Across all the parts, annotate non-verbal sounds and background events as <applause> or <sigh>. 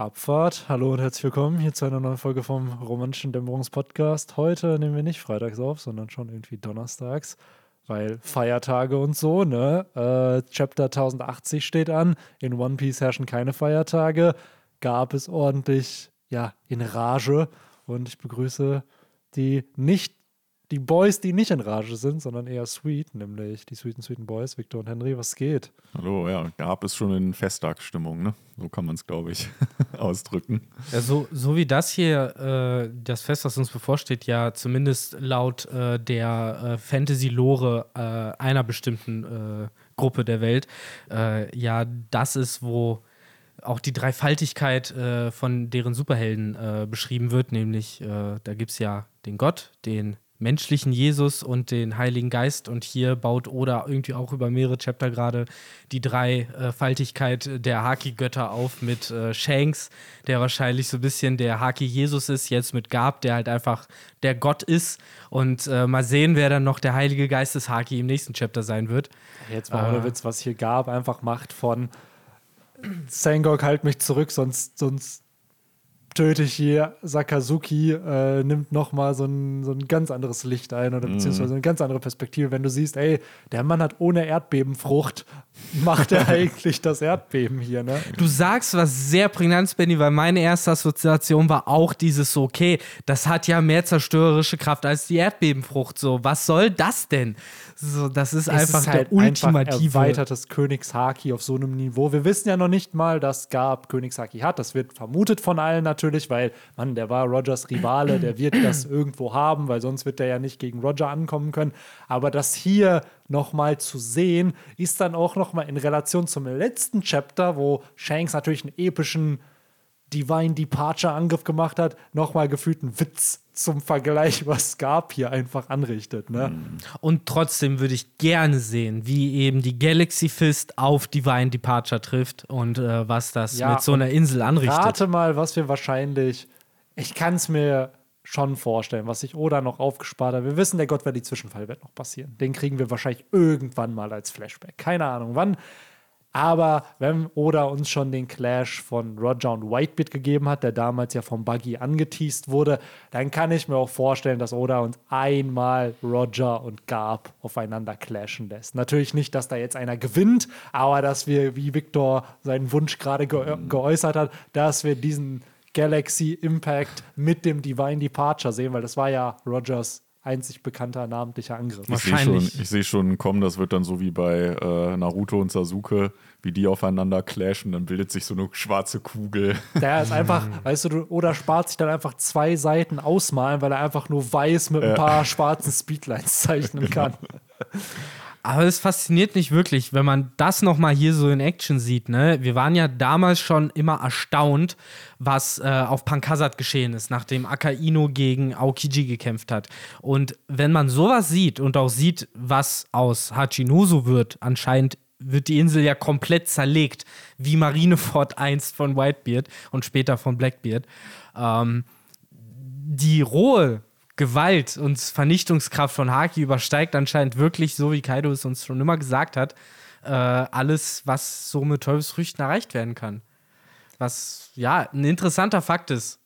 Abfahrt. Hallo und herzlich willkommen hier zu einer neuen Folge vom Romantischen Dämmerungspodcast. Heute nehmen wir nicht freitags auf, sondern schon irgendwie donnerstags, weil Feiertage und so, ne? Äh, Chapter 1080 steht an. In One Piece herrschen keine Feiertage. Gab es ordentlich, ja, in Rage. Und ich begrüße die nicht die Boys, die nicht in Rage sind, sondern eher sweet, nämlich die sweeten, sweeten Boys, Victor und Henry, was geht? Hallo, ja, gab es schon in Festtagsstimmung, ne? So kann man es, glaube ich, <laughs> ausdrücken. Ja, so, so wie das hier, äh, das Fest, was uns bevorsteht, ja zumindest laut äh, der äh, Fantasy-Lore äh, einer bestimmten äh, Gruppe der Welt, äh, ja, das ist, wo auch die Dreifaltigkeit von deren Superhelden beschrieben wird, nämlich da gibt es ja den Gott, den menschlichen Jesus und den Heiligen Geist. Und hier baut Oda irgendwie auch über mehrere Chapter gerade die Dreifaltigkeit der Haki-Götter auf mit äh, Shanks, der wahrscheinlich so ein bisschen der Haki-Jesus ist, jetzt mit Gab, der halt einfach der Gott ist. Und äh, mal sehen, wer dann noch der Heilige Geist des Haki im nächsten Chapter sein wird. Jetzt mal ohne äh, Witz, was hier gab, einfach Macht von Sangok, halt mich zurück, sonst, sonst töte ich hier Sakazuki, äh, nimmt nochmal so ein, so ein ganz anderes Licht ein oder mhm. beziehungsweise eine ganz andere Perspektive. Wenn du siehst, ey, der Mann hat ohne Erdbebenfrucht, <laughs> macht er eigentlich das Erdbeben hier, ne? Du sagst was sehr prägnant, Benny, weil meine erste Assoziation war auch dieses so, okay, das hat ja mehr zerstörerische Kraft als die Erdbebenfrucht. So, was soll das denn? So, das ist es einfach ist halt der ultimative. Einfach erweitertes Königshaki auf so einem Niveau. Wir wissen ja noch nicht mal, dass Gab Königshaki hat. Das wird vermutet von allen natürlich, weil, Mann, der war Rogers Rivale, der wird <clears throat> das irgendwo haben, weil sonst wird der ja nicht gegen Roger ankommen können. Aber das hier nochmal zu sehen, ist dann auch nochmal in Relation zum letzten Chapter, wo Shanks natürlich einen epischen Divine Departure Angriff gemacht hat, nochmal gefühlt einen Witz zum Vergleich, was Scarp hier einfach anrichtet. Ne? Mhm. Und trotzdem würde ich gerne sehen, wie eben die Galaxy Fist auf Divine Departure trifft und äh, was das ja, mit so einer Insel anrichtet. Rate mal, was wir wahrscheinlich, ich kann es mir schon vorstellen, was sich Oda noch aufgespart hat. Wir wissen, der Gott wird die Zwischenfall wird noch passieren. Den kriegen wir wahrscheinlich irgendwann mal als Flashback. Keine Ahnung wann. Aber wenn Oda uns schon den Clash von Roger und Whitebeard gegeben hat, der damals ja vom Buggy angeteased wurde, dann kann ich mir auch vorstellen, dass Oda uns einmal Roger und Garb aufeinander clashen lässt. Natürlich nicht, dass da jetzt einer gewinnt, aber dass wir, wie Victor seinen Wunsch gerade ge geäußert hat, dass wir diesen Galaxy Impact mit dem Divine Departure sehen, weil das war ja Rogers einzig bekannter namentlicher Angriff. Ich sehe schon, seh schon kommen, das wird dann so wie bei äh, Naruto und Sasuke, wie die aufeinander clashen, dann bildet sich so eine schwarze Kugel. <laughs> Der ist einfach, weißt du, oder spart sich dann einfach zwei Seiten ausmalen, weil er einfach nur weiß mit ein paar schwarzen Speedlines zeichnen <laughs> genau. kann. Aber es fasziniert mich wirklich, wenn man das nochmal hier so in Action sieht. Ne? Wir waren ja damals schon immer erstaunt, was äh, auf Pankasat geschehen ist, nachdem Akaino gegen Aokiji gekämpft hat. Und wenn man sowas sieht und auch sieht, was aus Hachinoso wird, anscheinend wird die Insel ja komplett zerlegt, wie Marineford einst von Whitebeard und später von Blackbeard. Ähm, die rohe Gewalt und Vernichtungskraft von Haki übersteigt anscheinend wirklich, so wie Kaido es uns schon immer gesagt hat, äh, alles, was so mit Teufelsfrüchten erreicht werden kann. Was ja ein interessanter Fakt ist.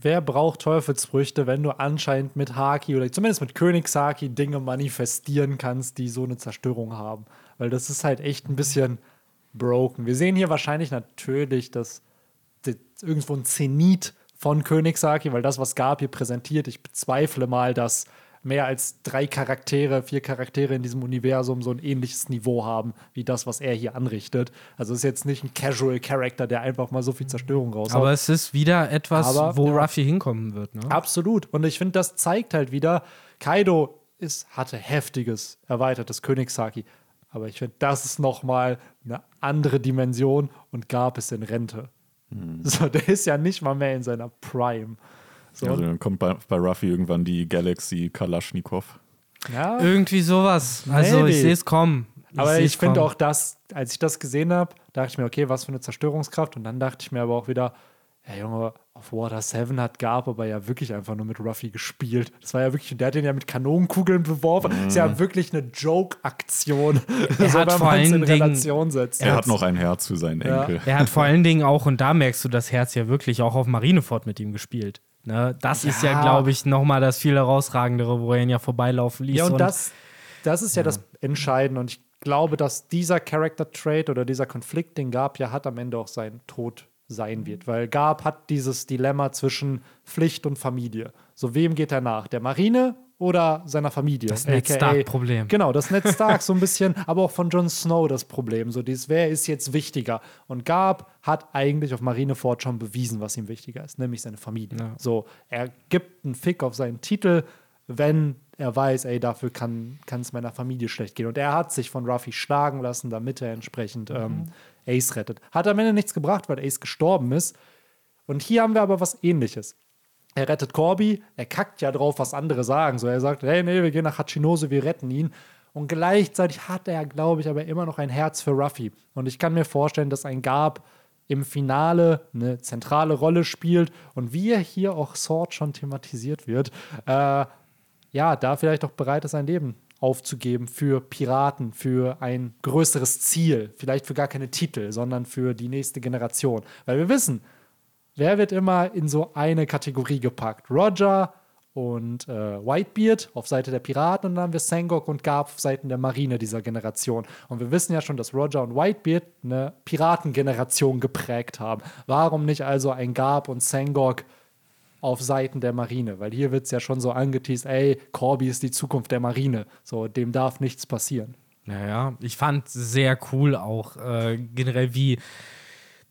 Wer braucht Teufelsfrüchte, wenn du anscheinend mit Haki oder zumindest mit Königshaki Dinge manifestieren kannst, die so eine Zerstörung haben? Weil das ist halt echt ein bisschen broken. Wir sehen hier wahrscheinlich natürlich, dass irgendwo ein Zenit von Königssaki, weil das, was Gab hier präsentiert, ich bezweifle mal, dass mehr als drei Charaktere, vier Charaktere in diesem Universum so ein ähnliches Niveau haben, wie das, was er hier anrichtet. Also es ist jetzt nicht ein Casual Character, der einfach mal so viel Zerstörung raushaut. Aber es ist wieder etwas, Aber, wo ja, Ruffy hinkommen wird. Ne? Absolut. Und ich finde, das zeigt halt wieder, Kaido ist, hatte heftiges, erweitertes Königssaki. Aber ich finde, das ist nochmal eine andere Dimension und gab es in Rente. Mhm. So, der ist ja nicht mal mehr in seiner Prime. So. Also dann kommt bei, bei Ruffy irgendwann die Galaxy Kalaschnikow. Ja. Irgendwie sowas. Also Maybe. ich sehe es kommen. Ich aber ich finde auch das, als ich das gesehen habe, dachte ich mir, okay, was für eine Zerstörungskraft. Und dann dachte ich mir aber auch wieder, ja Junge, auf Water 7 hat Garb aber ja wirklich einfach nur mit Ruffy gespielt. Das war ja wirklich, der hat den ja mit Kanonenkugeln beworfen. Das ist ja wirklich eine Joke-Aktion, Er <laughs> hat vor allen in Dingen- Relation setzt. Er hat noch ein Herz für seinen Ja. Enkel. Er hat vor allen Dingen auch, und da merkst du das Herz ja wirklich, auch auf Marineford mit ihm gespielt. Ne? Das ist ja, Ja. glaube ich, nochmal das viel herausragendere, wo er ihn ja vorbeilaufen ließ. Ja, und das, das ist ja, das Entscheidende. Und ich glaube, dass dieser Character Trait oder dieser Konflikt, den Gab ja hat, am Ende auch sein Tod sein wird. Weil Gab hat dieses Dilemma zwischen Pflicht und Familie. So, wem geht er nach? Der Marine oder seiner Familie? Das Ned Stark-Problem. Genau, das Ned <laughs> Stark so ein bisschen, aber auch von Jon Snow das Problem. So dieses, wer ist jetzt wichtiger? Und Gab hat eigentlich auf Marineford schon bewiesen, was ihm wichtiger ist, nämlich seine Familie. So, er gibt einen Fick auf seinen Titel, wenn er weiß, ey, dafür kann es meiner Familie schlecht gehen. Und er hat sich von Ruffy schlagen lassen, damit er entsprechend ähm, Ace rettet. Hat am Ende nichts gebracht, weil Ace gestorben ist. Und hier haben wir aber was ähnliches. Er rettet Corby, er kackt ja drauf, was andere sagen. So, er sagt, hey, nee, wir gehen nach Hachinose, wir retten ihn. Und gleichzeitig hat er, glaube ich, aber immer noch ein Herz für Ruffy. Und ich kann mir vorstellen, dass ein Gab im Finale eine zentrale Rolle spielt und wie er hier auch Sword schon thematisiert wird, äh, ja, da vielleicht auch bereit ist, sein Leben aufzugeben für Piraten, für ein größeres Ziel, vielleicht für gar keine Titel, sondern für die nächste Generation. Weil wir wissen, wer wird immer in so eine Kategorie gepackt? Roger und äh, Whitebeard auf Seite der Piraten und dann haben wir Sangok und Garp auf Seiten der Marine dieser Generation. Und wir wissen ja schon, dass Roger und Whitebeard eine Piratengeneration geprägt haben. Warum nicht also ein Garp und Sangok auf Seiten der Marine? Weil hier wird es ja schon so angeteased, ey, Corby ist die Zukunft der Marine. So, dem darf nichts passieren. Naja, ich fand sehr cool auch äh, generell, wie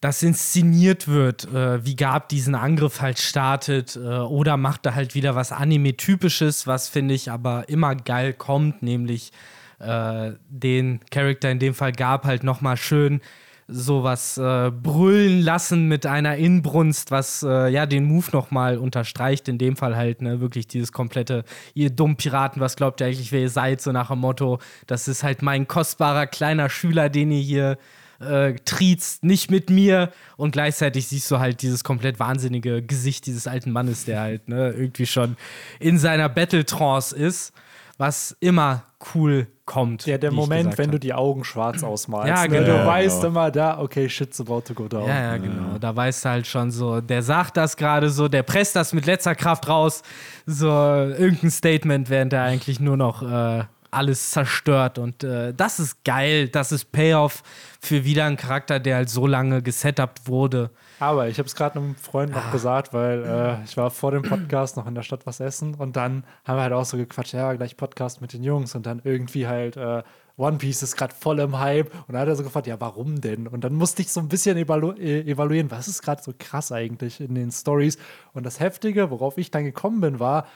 das inszeniert wird, äh, wie Gab diesen Angriff halt startet äh, oder macht da halt wieder was Anime-typisches, was finde ich aber immer geil kommt, nämlich äh, den Charakter, in dem Fall Gab halt nochmal schön sowas äh, brüllen lassen mit einer Inbrunst, was äh, ja den Move nochmal unterstreicht. In dem Fall halt ne, wirklich dieses komplette, ihr dummen Piraten, was glaubt ihr eigentlich, wer ihr seid, so nach dem Motto, das ist halt mein kostbarer kleiner Schüler, den ihr hier äh, triezt, nicht mit mir. Und gleichzeitig siehst du halt dieses komplett wahnsinnige Gesicht dieses alten Mannes, der halt ne, irgendwie schon in seiner Battle-Trance ist, was immer cool kommt. Ja, der Moment, wenn hab. du die Augen schwarz ausmalst. Ja, ne? genau. Du Ja, weißt genau. immer da, okay, shit's about to go down. Ja, ja, genau. Da weißt du halt schon so, der sagt das gerade so, der presst das mit letzter Kraft raus, so irgendein Statement, während er eigentlich nur noch äh, alles zerstört. Und äh, das ist geil, das ist Payoff für wieder einen Charakter, der halt so lange gesetupt wurde. Aber ich habe es gerade einem Freund Ah. noch gesagt, weil äh, ich war vor dem Podcast noch in der Stadt was essen und dann haben wir halt auch so gequatscht, ja, gleich Podcast mit den Jungs und dann irgendwie halt äh, One Piece ist gerade voll im Hype und dann hat er so gefragt, ja, warum denn? Und dann musste ich so ein bisschen evalu äh, evaluieren, was ist gerade so krass eigentlich in den Stories und das Heftige, worauf ich dann gekommen bin, war,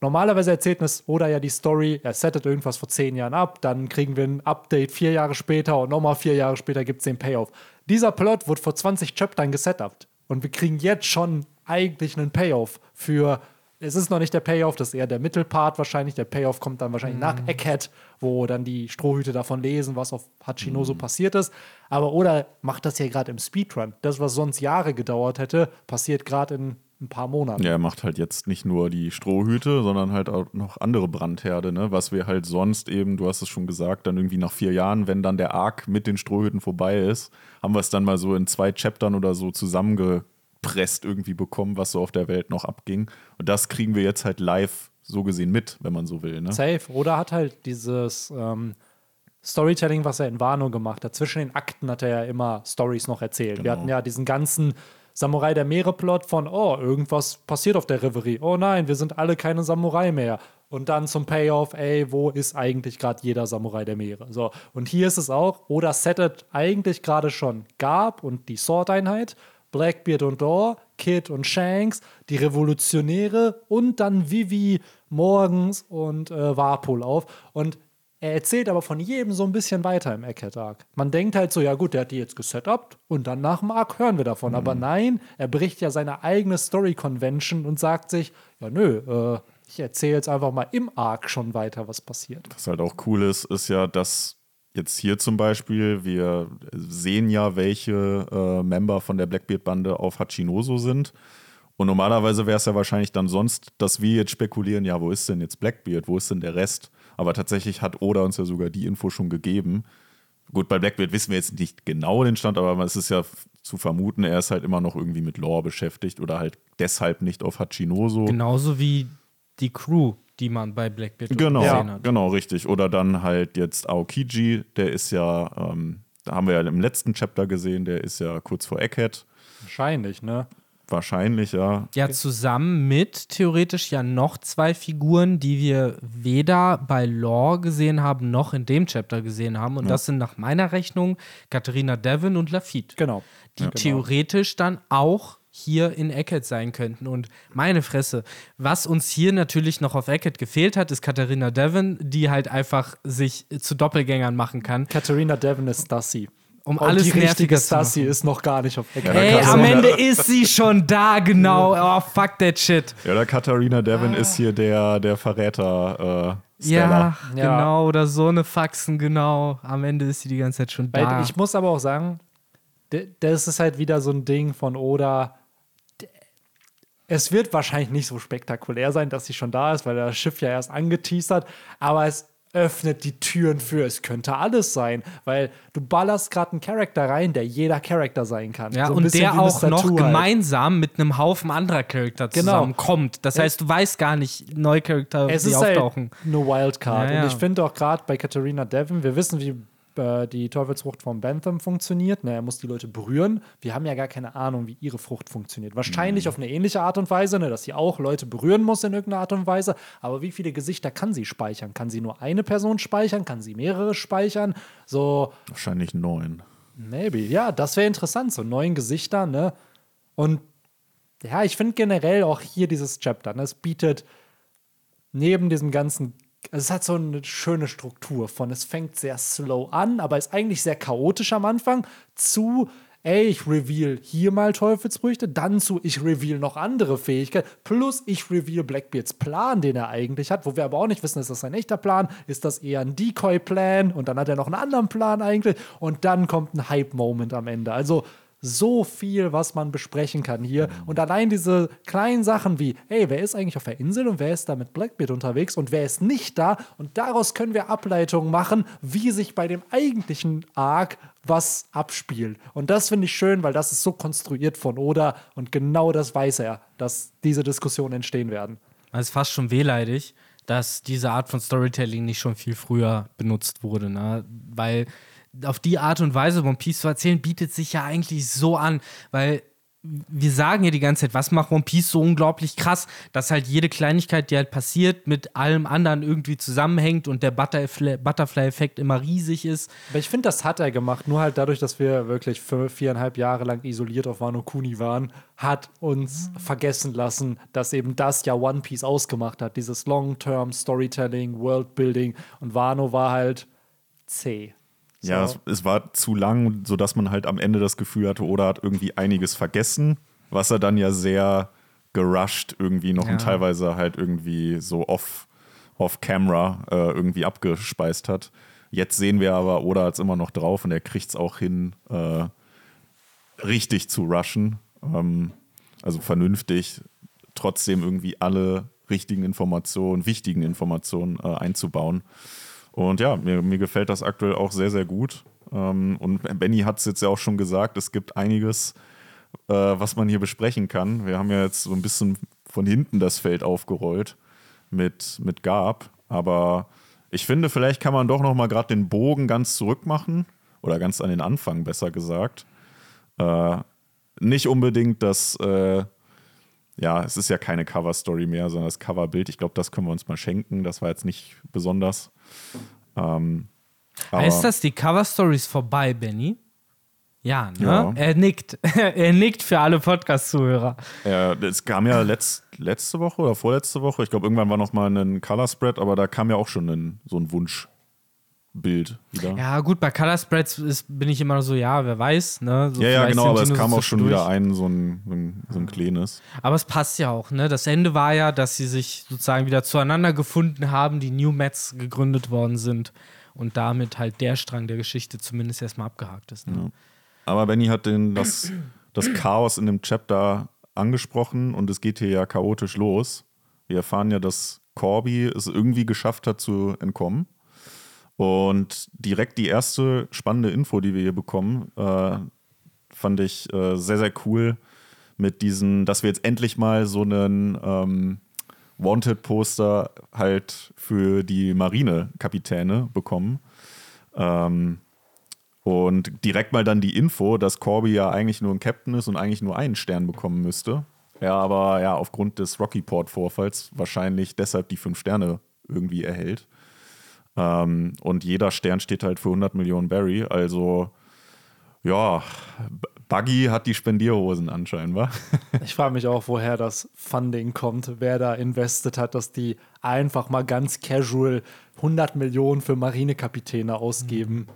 Normalerweise erzählt es oder ja die Story, er settet irgendwas vor zehn Jahren ab, dann kriegen wir ein Update vier Jahre später und nochmal vier Jahre später gibt es den Payoff. Dieser Plot wurde vor 20 Chaptern gesetupt und wir kriegen jetzt schon eigentlich einen Payoff für. Es ist noch nicht der Payoff, das ist eher der Mittelpart wahrscheinlich. Der Payoff kommt dann wahrscheinlich nach Egghead, wo dann die Strohhüte davon lesen, was auf Hachinoso passiert ist. Aber oder macht das hier gerade im Speedrun. Das, was sonst Jahre gedauert hätte, passiert gerade in ein paar Monaten. Ja, er macht halt jetzt nicht nur die Strohhüte, sondern halt auch noch andere Brandherde, ne? Was wir halt sonst eben, du hast es schon gesagt, dann irgendwie nach vier Jahren, wenn dann der Arc mit den Strohhüten vorbei ist, haben wir es dann mal so in zwei Chaptern oder so zusammengepresst irgendwie bekommen, was so auf der Welt noch abging. Und das kriegen wir jetzt halt live so gesehen mit, wenn man so will, ne? Safe. Oder hat halt dieses ähm, Storytelling, was er in Wano gemacht hat. Zwischen den Akten hat er ja immer Stories noch erzählt. Wir Genau. hatten ja diesen ganzen Samurai der Meere-Plot von, oh, irgendwas passiert auf der Reverie. Oh nein, wir sind alle keine Samurai mehr. Und dann zum Payoff, ey, wo ist eigentlich gerade jeder Samurai der Meere? So, und hier ist es auch, oder settet eigentlich gerade schon Garb und die Sword-Einheit, Blackbeard und Dor, Kid und Shanks, die Revolutionäre und dann Vivi morgens und äh, Warpol auf. Und er erzählt aber von jedem so ein bisschen weiter im Egghead Arc. Man denkt halt so, ja gut, der hat die jetzt gesetupt und dann nach dem Arc hören wir davon. Aber nein, er bricht ja seine eigene Story-Convention und sagt sich, ja nö, äh, ich erzähle jetzt einfach mal im Arc schon weiter, was passiert. Was halt auch cool ist, ist ja, dass jetzt hier zum Beispiel, wir sehen ja, welche äh, Member von der Blackbeard-Bande auf Hachinoso sind. Und normalerweise wäre es ja wahrscheinlich dann sonst, dass wir jetzt spekulieren, ja, wo ist denn jetzt Blackbeard, wo ist denn der Rest? Aber tatsächlich hat Oda uns ja sogar die Info schon gegeben. Gut, bei Blackbeard wissen wir jetzt nicht genau den Stand, aber es ist ja zu vermuten, er ist halt immer noch irgendwie mit Lore beschäftigt oder halt deshalb nicht auf Hachinoso. Genauso wie die Crew, die man bei Blackbeard Genau, gesehen hat. genau, richtig. Oder dann halt jetzt Aokiji, der ist ja, ähm, da haben wir ja im letzten Chapter gesehen, der ist ja kurz vor Egghead. Wahrscheinlich, ne? Wahrscheinlich, ja. Ja, zusammen mit theoretisch ja noch zwei Figuren, die wir weder bei Lore gesehen haben, noch in dem Chapter gesehen haben. Und das sind nach meiner Rechnung Katharina Devon und Lafitte. Genau. Die theoretisch dann auch hier in Eckert sein könnten. Und meine Fresse, was uns hier natürlich noch auf Eckert gefehlt hat, ist Katharina Devon, die halt einfach sich zu Doppelgängern machen kann, Katharina Devon ist Stassi. Um Und alles die richtige machen. ist noch gar nicht auf Eckert. Ja, Ey, am Ende ist sie schon da, genau. Oh, fuck that shit. Ja, der Katharina Devon ist hier der, der Verräter. Äh, Ja. Ja. genau. Oder so eine Faxen, genau. Am Ende ist sie die ganze Zeit schon Weil da. ich muss aber auch sagen, das ist halt wieder so ein Ding von Oda. Es wird wahrscheinlich nicht so spektakulär sein, dass sie schon da ist, weil das Schiff ja erst angeteasert, aber es öffnet die Türen für, es könnte alles sein, weil du ballerst gerade einen Charakter rein, der jeder Charakter sein kann. ja, So und der auch noch halt. gemeinsam mit einem Haufen anderer Charakter Genau. zusammenkommt. Das Ja. heißt, du weißt gar nicht, neue Charakter, Es die ist auftauchen. halt eine Wildcard. Ja, ja. Und ich finde auch gerade bei Katharina Devon, wir wissen, wie äh, die Teufelsfrucht von Bantham funktioniert. Ne, er muss die Leute berühren. Wir haben ja gar keine Ahnung, wie ihre Frucht funktioniert. Wahrscheinlich auf eine ähnliche Art und Weise, ne, dass sie auch Leute berühren muss in irgendeiner Art und Weise. Aber wie viele Gesichter kann sie speichern? Kann sie nur eine Person speichern? Kann sie mehrere speichern? So, Wahrscheinlich neun. Maybe. Ja, das wäre interessant. So neun Gesichter, ne? Und ja, ich finde generell auch hier dieses Chapter, ne? Es bietet neben diesem ganzen. Also Es hat so eine schöne Struktur von, es fängt sehr slow an, aber ist eigentlich sehr chaotisch am Anfang, zu, ey, ich reveal hier mal Teufelsfrüchte, dann zu, ich reveal noch andere Fähigkeiten, plus ich reveal Blackbeards Plan, den er eigentlich hat, wo wir aber auch nicht wissen, ist das ein echter Plan, ist das eher ein Decoy-Plan und dann hat er noch einen anderen Plan eigentlich und dann kommt ein Hype-Moment am Ende. Also so viel, was man besprechen kann hier. Und allein diese kleinen Sachen wie, hey, wer ist eigentlich auf der Insel und wer ist da mit Blackbeard unterwegs und wer ist nicht da? Und daraus können wir Ableitungen machen, wie sich bei dem eigentlichen Arc was abspielt. Und das finde ich schön, weil das ist so konstruiert von Oda und genau das weiß er, dass diese Diskussionen entstehen werden. Es ist fast schon wehleidig, dass diese Art von Storytelling nicht schon viel früher benutzt wurde, ne? Weil auf die Art und Weise One Piece zu erzählen, bietet sich ja eigentlich so an, weil wir sagen ja die ganze Zeit, was macht One Piece so unglaublich krass, dass halt jede Kleinigkeit, die halt passiert, mit allem anderen irgendwie zusammenhängt und der Butterfly- Butterfly-Effekt immer riesig ist. Aber ich finde, das hat er gemacht. Nur halt dadurch, dass wir wirklich für viereinhalb Jahre lang isoliert auf Wano Kuni waren, hat uns vergessen lassen, dass eben das ja One Piece ausgemacht hat. Dieses Long-Term Storytelling, Worldbuilding. Und Wano war halt zäh. Ja, So. es, es war zu lang, sodass man halt am Ende das Gefühl hatte, oder hat irgendwie einiges vergessen, was er dann ja sehr gerusht irgendwie noch Ja. und teilweise halt irgendwie so off, off camera äh, irgendwie abgespeist hat. Jetzt sehen wir aber, Oda hat es immer noch drauf und er kriegt es auch hin, äh, richtig zu rushen. Ähm, also vernünftig, trotzdem irgendwie alle richtigen Informationen, wichtigen Informationen äh, einzubauen. Und ja, mir, mir gefällt das aktuell auch sehr, sehr gut. Ähm, und Benny hat es jetzt ja auch schon gesagt, es gibt einiges, äh, was man hier besprechen kann. Wir haben ja jetzt so ein bisschen von hinten das Feld aufgerollt mit, mit Gab. Aber ich finde, vielleicht kann man doch noch mal gerade den Bogen ganz zurück machen. Oder ganz an den Anfang, besser gesagt. Äh, nicht unbedingt das, äh, ja, es ist ja keine Cover-Story mehr, sondern das Coverbild. Ich glaube, das können wir uns mal schenken. Das war jetzt nicht besonders. Ähm, Heißt das, die Cover-Story ist vorbei, Benny? Ja, ne? Ja. Er nickt. <laughs> er nickt für alle Podcast-Zuhörer. Ja, es kam ja letzt, letzte Woche oder vorletzte Woche. Ich glaube, irgendwann war noch mal ein Color Spread, aber da kam ja auch schon ein, so ein Wunschbild wieder. Ja, gut, bei Color Spreads ist, bin ich immer so, ja, wer weiß, ne? So ja, ja, genau, aber es kam so auch schon zwischendurch. wieder ein, so ein, so ein, so ein kleines. Aber es passt ja auch, ne? Das Ende war ja, dass sie sich sozusagen wieder zueinander gefunden haben, die New Mets gegründet worden sind und damit halt der Strang der Geschichte zumindest erstmal abgehakt ist. Ne? Ja. Aber Benny hat den, das, das Chaos in dem Chapter angesprochen und es geht hier ja chaotisch los. Wir erfahren ja, dass Corby es irgendwie geschafft hat zu entkommen. Und direkt die erste spannende Info, die wir hier bekommen, äh, fand ich äh, sehr, sehr cool mit diesen, dass wir jetzt endlich mal so einen ähm, Wanted-Poster halt für die Marinekapitäne bekommen. Ähm, und direkt mal dann die Info, dass Corby ja eigentlich nur ein Captain ist und eigentlich nur einen Stern bekommen müsste. Ja, aber ja, aufgrund des Rocky-Port-Vorfalls wahrscheinlich deshalb die fünf Sterne irgendwie erhält. Ähm, und jeder Stern steht halt für 100 Millionen Barry. Also, ja, Buggy hat die Spendierhosen anscheinend, wa? <laughs> Ich frage mich auch, woher das Funding kommt, wer da investet hat, dass die einfach mal ganz casual 100 Millionen für Marinekapitäne ausgeben.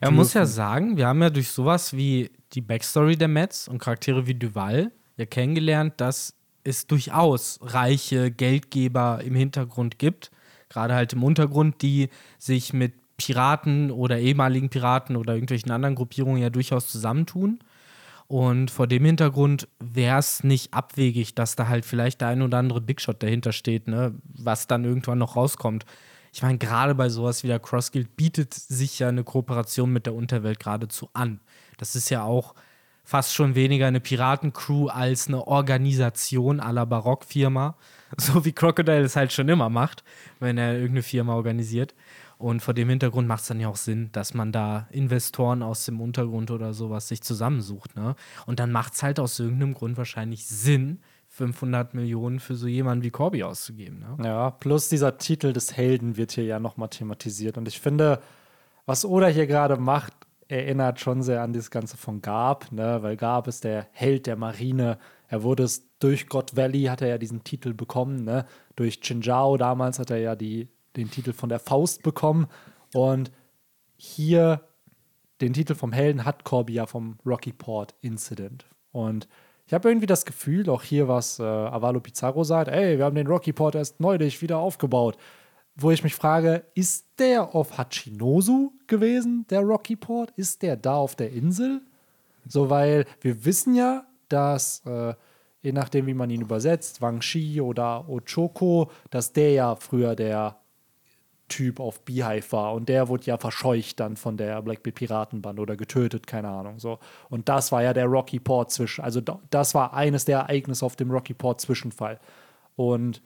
Er muss ja sagen, wir haben ja durch sowas wie die Backstory der Mets und Charaktere wie Duval ja kennengelernt, dass es durchaus reiche Geldgeber im Hintergrund gibt, gerade halt im Untergrund, die sich mit Piraten oder ehemaligen Piraten oder irgendwelchen anderen Gruppierungen ja durchaus zusammentun. Und vor dem Hintergrund wäre es nicht abwegig, dass da halt vielleicht der ein oder andere Big Shot dahinter steht, ne? was dann irgendwann noch rauskommt. Ich meine, gerade bei sowas wie der Cross Guild bietet sich ja eine Kooperation mit der Unterwelt geradezu an. Das ist ja auch fast schon weniger eine Piratencrew als eine Organisation la Barockfirma. <laughs> So wie Crocodile es halt schon immer macht, wenn er irgendeine Firma organisiert. Und vor dem Hintergrund macht es dann ja auch Sinn, dass man da Investoren aus dem Untergrund oder sowas sich zusammensucht. Ne? Und dann macht es halt aus irgendeinem Grund wahrscheinlich Sinn, 500 Millionen für so jemanden wie Corby auszugeben. Ne? Ja, plus dieser Titel des Helden wird hier ja nochmal thematisiert. Und ich finde, was Oda hier gerade macht, erinnert schon sehr an das Ganze von Garb, ne? weil Garb ist der Held der Marine. Er wurde es durch God Valley, hat er ja diesen Titel bekommen. Ne? Durch Chinjao damals hat er ja die, den Titel von der Faust bekommen. Und hier den Titel vom Helden hat Corby ja vom Rocky Port Incident. Und ich habe irgendwie das Gefühl, auch hier, was äh, Avalo Pizarro sagt, ey, wir haben den Rocky Port erst neulich wieder aufgebaut wo ich mich frage, ist der auf Hachinosu gewesen, der Rocky Port? Ist der da auf der Insel? So, weil wir wissen ja, dass, äh, je nachdem, wie man ihn übersetzt, Wang Shi oder Ochoko, dass der ja früher der Typ auf Beehive war und der wurde ja verscheucht dann von der Blackbeard Piratenbande oder getötet, keine Ahnung so. Und das war ja der Rocky Port zwischen, also das war eines der Ereignisse auf dem Rocky Port Zwischenfall. Und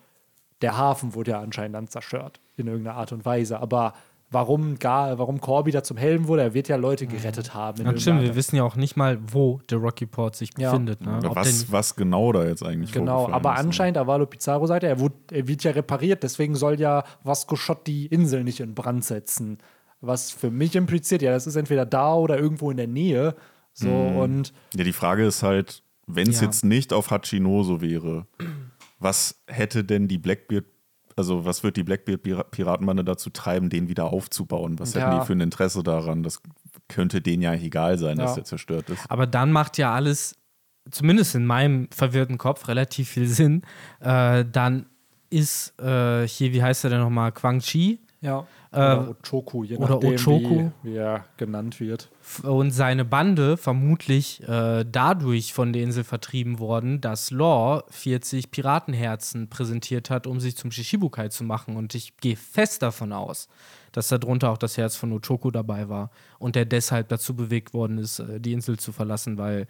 der Hafen wurde ja anscheinend dann zerstört in irgendeiner Art und Weise. Aber warum gar, warum Corby da zum Helden wurde, er wird ja Leute mhm. gerettet haben. Ja, stimmt, wir wissen ja auch nicht mal, wo der Rocky Port sich ja. befindet. Ne? Was, was genau da jetzt eigentlich Genau, aber ist, ne? anscheinend, ne? Avalo Pizarro sagte, er, wurde, er wird ja repariert, deswegen soll ja Vasco Schott die Insel nicht in Brand setzen. Was für mich impliziert, ja, das ist entweder da oder irgendwo in der Nähe. So mhm. und. Ja, die Frage ist halt, wenn es ja. jetzt nicht auf Hachinoso wäre, was hätte denn die Blackbeard, also was wird die Blackbeard-Piratenbande dazu treiben, den wieder aufzubauen? Was ja. hätten die für ein Interesse daran? Das könnte denen ja egal sein, ja. dass der zerstört ist. Aber dann macht ja alles, zumindest in meinem verwirrten Kopf, relativ viel Sinn. Äh, dann ist äh, hier, wie heißt er denn nochmal, Quang Chi? Ja. Oder äh, Ochoku, je oder nachdem, Ochoku. Wie, wie, er genannt wird. Und seine Bande vermutlich äh, dadurch von der Insel vertrieben worden, dass Law 40 Piratenherzen präsentiert hat, um sich zum Shishibukai zu machen. Und ich gehe fest davon aus, dass darunter auch das Herz von Ochoku dabei war und der deshalb dazu bewegt worden ist, äh, die Insel zu verlassen, weil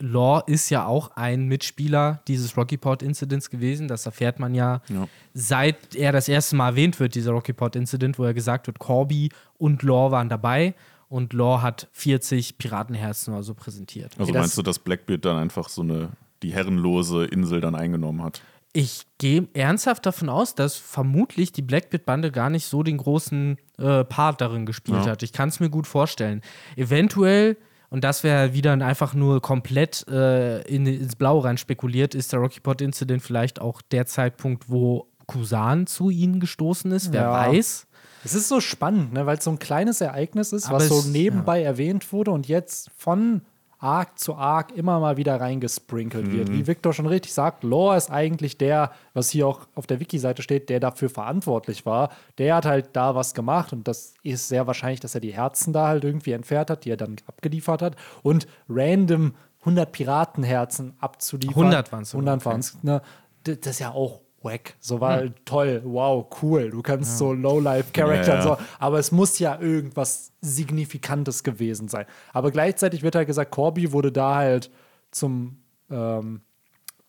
Law ist ja auch ein Mitspieler dieses Rocky Port Incidents gewesen. Das erfährt man ja, ja, seit er das erste Mal erwähnt wird, dieser Rocky Port Incident, wo er gesagt wird, Corby und Law waren dabei und Law hat 40 Piratenherzen oder so präsentiert. Also okay, meinst du, dass Blackbeard dann einfach so eine die herrenlose Insel dann eingenommen hat? Ich gehe ernsthaft davon aus, dass vermutlich die Blackbeard-Bande gar nicht so den großen äh, Part darin gespielt ja. hat. Ich kann es mir gut vorstellen. Eventuell und das wäre wieder einfach nur komplett äh, in, ins Blaue rein spekuliert, ist der Rocky Pot Incident vielleicht auch der Zeitpunkt, wo Kusan zu ihnen gestoßen ist, wer ja. weiß. Es ist so spannend, ne, weil es so ein kleines Ereignis ist, Aber was so nebenbei ja. erwähnt wurde und jetzt von Arc zu Arc immer mal wieder reingesprinkelt wird. Wie Victor schon richtig sagt, Lore ist eigentlich der, was hier auch auf der Wiki-Seite steht, der dafür verantwortlich war. Der hat halt da was gemacht und das ist sehr wahrscheinlich, dass er die Herzen da halt irgendwie entfernt hat, die er dann abgeliefert hat und random 100 Piratenherzen abzuliefern. 100 waren's sogar, 100 waren es. Ne? Das ist ja auch wack. So war halt toll, wow, cool. Du kannst so Low-Life-Charakter Ja, ja. so, aber es muss ja irgendwas Signifikantes gewesen sein. Aber gleichzeitig wird halt gesagt, Corby wurde da halt zum, ähm,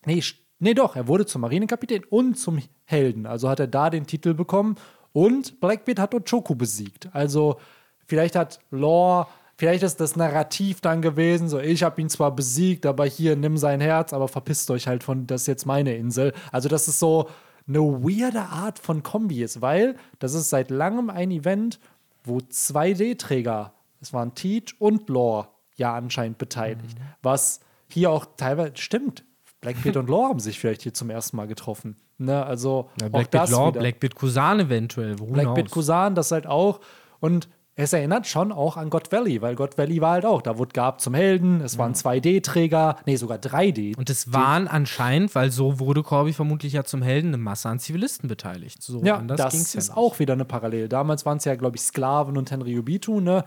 nee, nee, doch, er wurde zum Marinekapitän und zum Helden. Also hat er da den Titel bekommen und Blackbeard hat Ochoku besiegt. Also vielleicht hat Law, vielleicht ist das Narrativ dann gewesen, so ich habe ihn zwar besiegt, aber hier nimm sein Herz, aber verpisst euch halt von, das ist jetzt meine Insel. Also das ist so eine weirde Art von Kombi ist, weil das ist seit langem ein Event, wo zwei D-Träger, es waren Teach und Law, ja anscheinend beteiligt. Was hier auch teilweise stimmt. Blackbeard und Law haben sich vielleicht hier zum ersten Mal getroffen. Ne, also Ja, auch Blackbeard das Law, wieder. Blackbeard Kusan eventuell. Blackbeard? Kusan, das halt auch. Und es erinnert schon auch an God Valley, weil God Valley war halt auch. Da wurde Gab zum Helden, es waren 2D-Träger, nee, sogar 3D. Und es waren anscheinend, weil so wurde Corby vermutlich ja zum Helden, eine Masse an Zivilisten beteiligt. So ja, anders das ging's ja ist nicht. auch wieder eine Parallele. Damals waren es ja, glaube ich, Sklaven und Henry Ubitu, ne?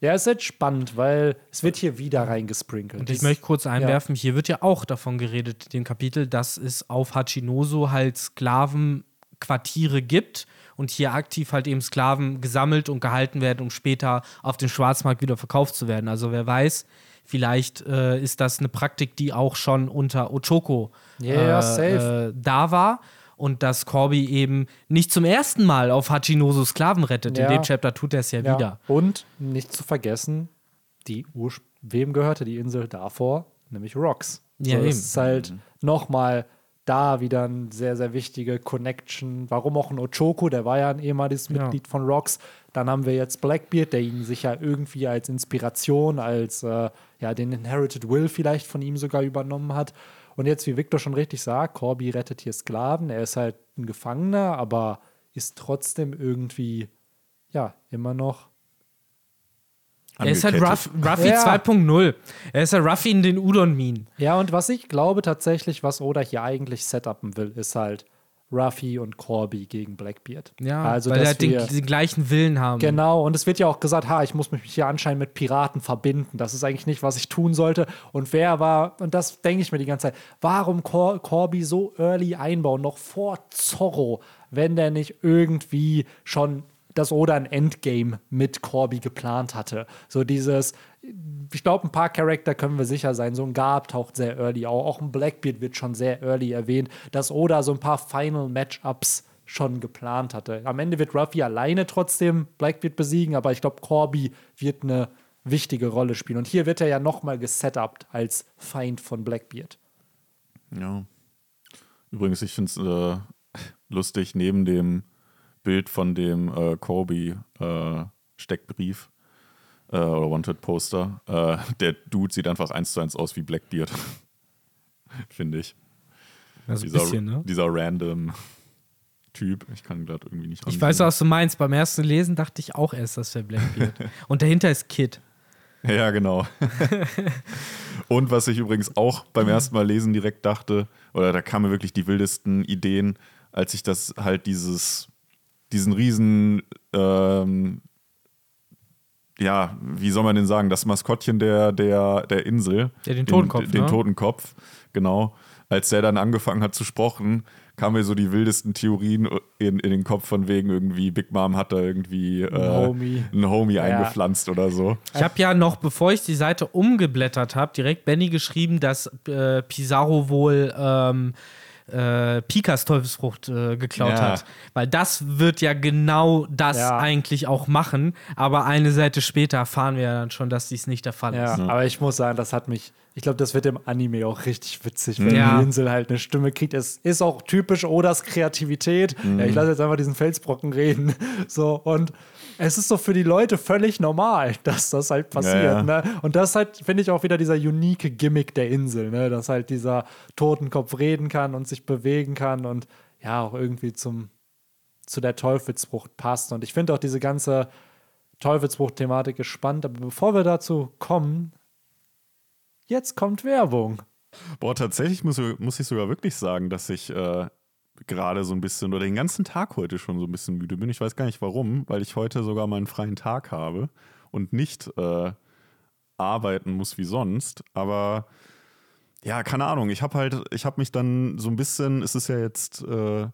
Ja, ist jetzt spannend, weil es wird hier wieder reingesprinkelt. Und ich möchte kurz einwerfen, hier wird ja auch davon geredet, dem Kapitel, dass es auf Hachinoso halt Sklavenquartiere gibt und hier aktiv halt eben Sklaven gesammelt und gehalten werden, um später auf dem Schwarzmarkt wieder verkauft zu werden. Also wer weiß, vielleicht äh, ist das eine Praktik, die auch schon unter Ochoko ja, äh, safe. äh, da war. Und dass Corby eben nicht zum ersten Mal auf Hachinoso Sklaven rettet. Ja. In dem Chapter tut er es ja, Ja. wieder. Und nicht zu vergessen, die Ursch wem gehörte die Insel davor? Nämlich Rocks. Ja, so, eben. das ist halt nochmal da wieder eine sehr, sehr wichtige Connection. Warum auch ein Ochoko, der war ja ein ehemaliges Ja. Mitglied von Rocks. Dann haben wir jetzt Blackbeard, der ihn sich ja irgendwie als Inspiration, als äh, ja, den Inherited Will vielleicht von ihm sogar übernommen hat. Und jetzt, wie Victor schon richtig sagt, Corby rettet hier Sklaven. Er ist halt ein Gefangener, aber ist trotzdem irgendwie, ja, immer noch Er ist halt Ruff. Ruffy Ja. 2.0. Er ist halt Ruffy in den Udon-Minen. Ja, und was ich glaube tatsächlich, was Oda hier eigentlich setupen will, ist halt Ruffy und Corby gegen Blackbeard. Ja, also weil dass er halt den, den gleichen Willen haben. Genau, und es wird ja auch gesagt, ha, ich muss mich hier anscheinend mit Piraten verbinden. Das ist eigentlich nicht, was ich tun sollte. Und wer war, und das denke ich mir die ganze Zeit, warum Cor Corby so early einbauen, noch vor Zorro, wenn der nicht irgendwie schon das oder ein Endgame mit Corby geplant hatte. So dieses, ich glaube, ein paar Charakter können wir sicher sein. So ein Garb taucht sehr early auf. Auch ein Blackbeard wird schon sehr early erwähnt, dass Oda so ein paar Final Matchups schon geplant hatte. Am Ende wird Ruffy alleine trotzdem Blackbeard besiegen, aber ich glaube, Corby wird eine wichtige Rolle spielen. Und hier wird er ja nochmal gesetupt als Feind von Blackbeard. Ja. Übrigens, ich finde es äh, lustig, neben dem Bild von dem äh, Corby-Steckbrief äh, oder Wanted-Poster, äh, <laughs> der Dude sieht einfach eins zu eins aus wie Blackbeard. <laughs> finde ich. Also Dieser, bisschen, ne? dieser random Typ. Ich kann gerade irgendwie nicht Ich weiß, was du meinst. Beim ersten Lesen dachte ich auch erst, das wäre Blackbeard. <laughs> Und dahinter ist Kid. Ja, genau. Und was ich übrigens auch beim ersten Mal lesen direkt dachte, oder da kamen mir wirklich die wildesten Ideen, als ich das halt dieses, diesen riesen, ähm, ja, wie soll man denn sagen, das Maskottchen der, der, der Insel. Ja, den Totenkopf, Den, den ne? Totenkopf, genau. Als der dann angefangen hat zu sprechen, kamen mir so die wildesten Theorien in, in den Kopf von wegen irgendwie, Big Mom hat da irgendwie äh, Homie. einen Homie Ja. eingepflanzt oder so. Ich habe ja noch, bevor ich die Seite umgeblättert habe, direkt Benny geschrieben, dass äh, Pizarro wohl ähm, äh, Pikas Teufelsfrucht äh, geklaut Ja. hat. Weil das wird ja genau das Ja. eigentlich auch machen. Aber eine Seite später erfahren wir ja dann schon, dass dies nicht der Fall Ja, ist. aber ich muss sagen, das hat mich. Ich glaube, das wird im Anime auch richtig witzig, wenn Ja. die Insel halt eine Stimme kriegt. Es ist auch typisch Odas Kreativität. Ja, ich lasse jetzt einfach diesen Felsbrocken reden. <laughs> So, und es ist so für die Leute völlig normal, <laughs> dass das halt passiert. Ja. Ne? Und das halt, finde ich, auch wieder dieser unique Gimmick der Insel, ne? dass halt dieser Totenkopf reden kann und sich bewegen kann und ja, auch irgendwie zum, zu der Teufelsfrucht passt. Und ich finde auch diese ganze Teufelsfrucht-Thematik ist spannend. Aber bevor wir dazu kommen, Jetzt kommt Werbung. Boah, tatsächlich muss, muss ich sogar wirklich sagen, dass ich äh, gerade so ein bisschen oder den ganzen Tag heute schon so ein bisschen müde bin. Ich weiß gar nicht warum, weil ich heute sogar mal einen freien Tag habe und nicht äh, arbeiten muss wie sonst. Aber ja, keine Ahnung. Ich habe halt, ich habe mich dann so ein bisschen, es ist ja jetzt äh,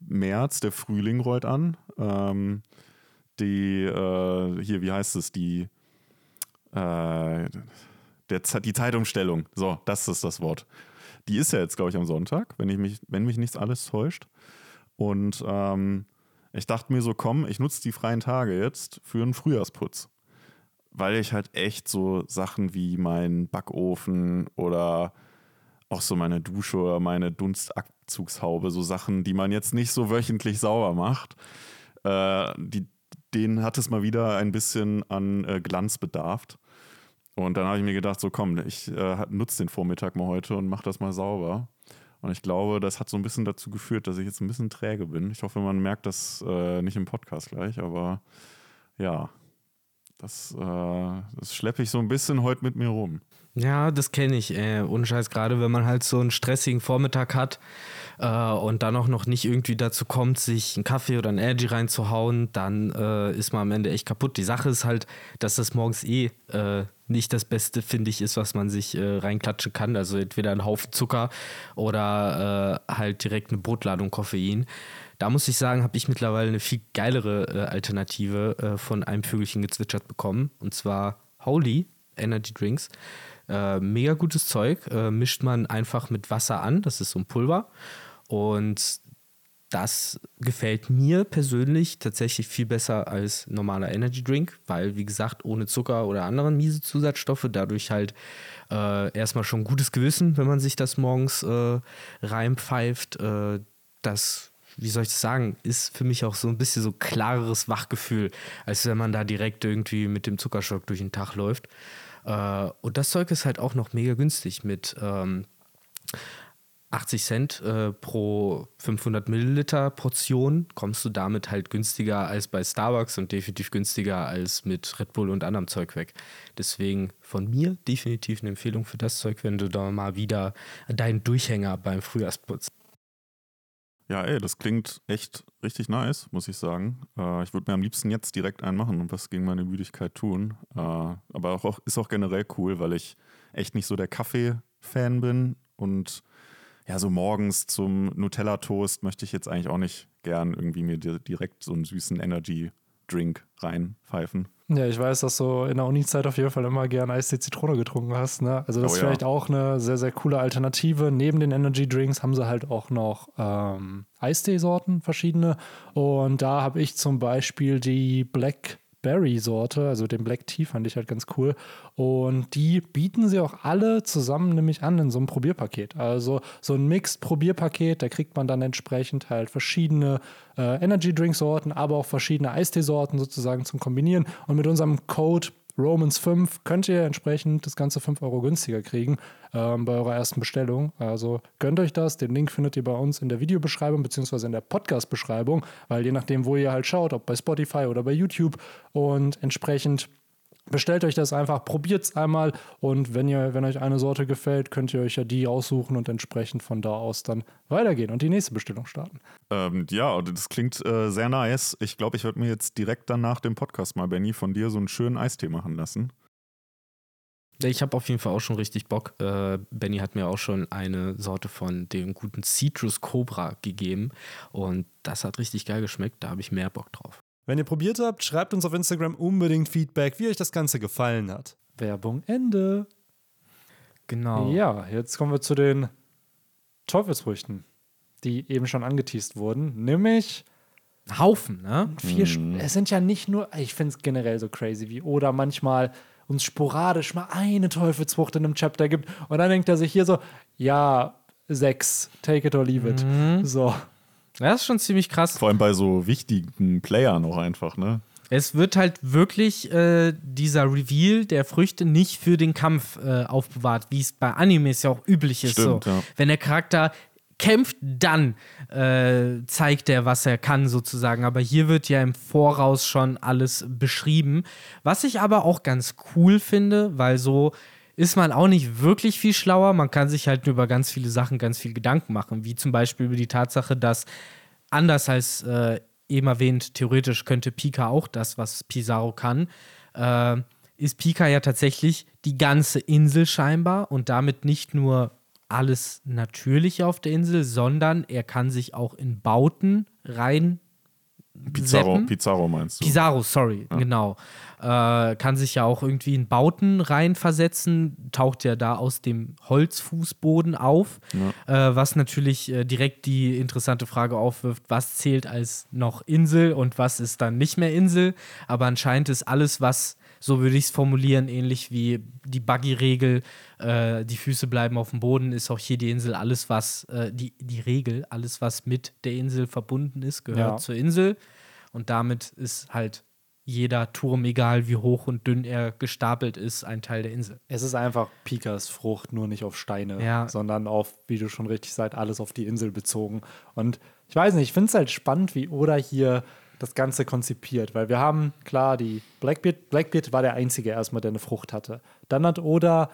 März, der Frühling rollt an. Ähm, die, äh, hier, wie heißt es, die, äh, der, die Zeitumstellung, so, das ist das Wort. Die ist ja jetzt, glaube ich, am Sonntag, wenn, ich mich, wenn mich nichts alles täuscht. Und ähm, ich dachte mir so, komm, ich nutze die freien Tage jetzt für einen Frühjahrsputz. Weil ich halt echt so Sachen wie meinen Backofen oder auch so meine Dusche oder meine Dunstabzugshaube, so Sachen, die man jetzt nicht so wöchentlich sauber macht, äh, die, denen hat es mal wieder ein bisschen an äh, Glanz bedarf. Und dann habe ich mir gedacht, so komm, ich äh, nutze den Vormittag mal heute und mache das mal sauber. Und ich glaube, das hat so ein bisschen dazu geführt, dass ich jetzt ein bisschen träge bin. Ich hoffe, man merkt das äh, nicht im Podcast gleich, aber ja, das, äh, das schleppe ich so ein bisschen heute mit mir rum. Ja, das kenne ich. Äh, ohne Scheiß, gerade wenn man halt so einen stressigen Vormittag hat äh, und dann auch noch nicht irgendwie dazu kommt, sich einen Kaffee oder einen Energy reinzuhauen, dann äh, ist man am Ende echt kaputt. Die Sache ist halt, dass das morgens eh äh, nicht das Beste, finde ich, ist, was man sich äh, reinklatschen kann. Also entweder ein Haufen Zucker oder äh, halt direkt eine Brotladung Koffein. Da muss ich sagen, habe ich mittlerweile eine viel geilere Alternative von einem Vögelchen gezwitschert bekommen. Und zwar Holy Energy Drinks. Äh, mega gutes Zeug. Äh, mischt man einfach mit Wasser an. Das ist so ein Pulver. Und das gefällt mir persönlich tatsächlich viel besser als normaler Energy Drink, weil, wie gesagt, ohne Zucker oder anderen miese Zusatzstoffe, dadurch halt äh, erstmal schon gutes Gewissen, wenn man sich das morgens äh, reinpfeift. Äh, das wie soll ich das sagen, ist für mich auch so ein bisschen so klareres Wachgefühl, als wenn man da direkt irgendwie mit dem Zuckerschock durch den Tag läuft. Äh, und das Zeug ist halt auch noch mega günstig mit ähm, 80 Cent äh, pro 500 Milliliter Portion kommst du damit halt günstiger als bei Starbucks und definitiv günstiger als mit Red Bull und anderem Zeug weg. Deswegen von mir definitiv eine Empfehlung für das Zeug, wenn du da mal wieder deinen Durchhänger beim Frühjahrsputz ja, ey, das klingt echt richtig nice, muss ich sagen. Äh, ich würde mir am liebsten jetzt direkt einen machen und was gegen meine Müdigkeit tun. Äh, aber auch, ist auch generell cool, weil ich echt nicht so der Kaffee-Fan bin und ja, so morgens zum Nutella-Toast möchte ich jetzt eigentlich auch nicht gern irgendwie mir direkt so einen süßen Energy-Drink reinpfeifen. Ja, ich weiß, dass du in der Uni-Zeit auf jeden Fall immer gerne Eistee Zitrone getrunken hast. Ne? Also das oh, ist vielleicht ja. auch eine sehr, sehr coole Alternative. Neben den Energy Drinks haben sie halt auch noch ähm, Eistee-Sorten, verschiedene. Und da habe ich zum Beispiel die Black Berry-Sorte, also den Black Tea fand ich halt ganz cool. Und die bieten sie auch alle zusammen nämlich an in so einem Probierpaket. Also so ein Mixed-Probierpaket, da kriegt man dann entsprechend halt verschiedene äh, Energy-Drink-Sorten, aber auch verschiedene Eistee-Sorten sozusagen zum Kombinieren. Und mit unserem Code Romans 5 könnt ihr entsprechend das Ganze 5 Euro günstiger kriegen ähm, bei eurer ersten Bestellung. Also gönnt euch das. Den Link findet ihr bei uns in der Videobeschreibung beziehungsweise in der Podcast-Beschreibung, weil je nachdem, wo ihr halt schaut, ob bei Spotify oder bei YouTube und entsprechend Bestellt euch das einfach, probiert es einmal und wenn, ihr, wenn euch eine Sorte gefällt, könnt ihr euch ja die aussuchen und entsprechend von da aus dann weitergehen und die nächste Bestellung starten. Ähm, ja, das klingt äh, sehr nice. Ich glaube, ich werde mir jetzt direkt dann nach dem Podcast mal, Benny, von dir so einen schönen Eistee machen lassen. Ich habe auf jeden Fall auch schon richtig Bock. Äh, Benny hat mir auch schon eine Sorte von dem guten Citrus Cobra gegeben und das hat richtig geil geschmeckt. Da habe ich mehr Bock drauf. Wenn ihr probiert habt, schreibt uns auf Instagram unbedingt Feedback, wie euch das Ganze gefallen hat. Werbung Ende. Genau. Ja, jetzt kommen wir zu den Teufelsfrüchten, die eben schon angeteased wurden, nämlich Haufen, ne? Vier mhm. Es sind ja nicht nur, ich finde es generell so crazy, wie oder manchmal uns sporadisch mal eine Teufelsfrucht in einem Chapter gibt und dann denkt er sich hier so, ja, sechs, take it or leave it. Mhm. So. Das ist schon ziemlich krass. Vor allem bei so wichtigen Playern auch einfach, ne? Es wird halt wirklich äh, dieser Reveal der Früchte nicht für den Kampf äh, aufbewahrt, wie es bei Animes ja auch üblich ist. Stimmt, so. ja. Wenn der Charakter kämpft, dann äh, zeigt er, was er kann, sozusagen. Aber hier wird ja im Voraus schon alles beschrieben. Was ich aber auch ganz cool finde, weil so ist man auch nicht wirklich viel schlauer. Man kann sich halt über ganz viele Sachen ganz viel Gedanken machen, wie zum Beispiel über die Tatsache, dass anders als äh, eben erwähnt, theoretisch könnte Pika auch das, was Pizarro kann, äh, ist Pika ja tatsächlich die ganze Insel scheinbar und damit nicht nur alles Natürliche auf der Insel, sondern er kann sich auch in Bauten rein Pizarro, Seppen? Pizarro meinst du? Pizarro, sorry, genau. Äh, kann sich ja auch irgendwie in Bauten reinversetzen, taucht ja da aus dem Holzfußboden auf, äh, was natürlich äh, direkt die interessante Frage aufwirft, was zählt als noch Insel und was ist dann nicht mehr Insel. Aber anscheinend ist alles, was, so würde ich es formulieren, ähnlich wie die Buggy-Regel, äh, die Füße bleiben auf dem Boden, ist auch hier die Insel, alles, was, äh, die, die Regel, alles, was mit der Insel verbunden ist, gehört Ja. zur Insel. Und damit ist halt jeder Turm, egal wie hoch und dünn er gestapelt ist, ein Teil der Insel. Es ist einfach Pikas Frucht, nur nicht auf Steine, Ja. sondern auf, wie du schon richtig sagst, alles auf die Insel bezogen. Und ich weiß nicht, ich finde es halt spannend, wie Oda hier das Ganze konzipiert, weil wir haben, klar, die Blackbeard, Blackbeard war der Einzige erstmal, der eine Frucht hatte. Dann hat Oda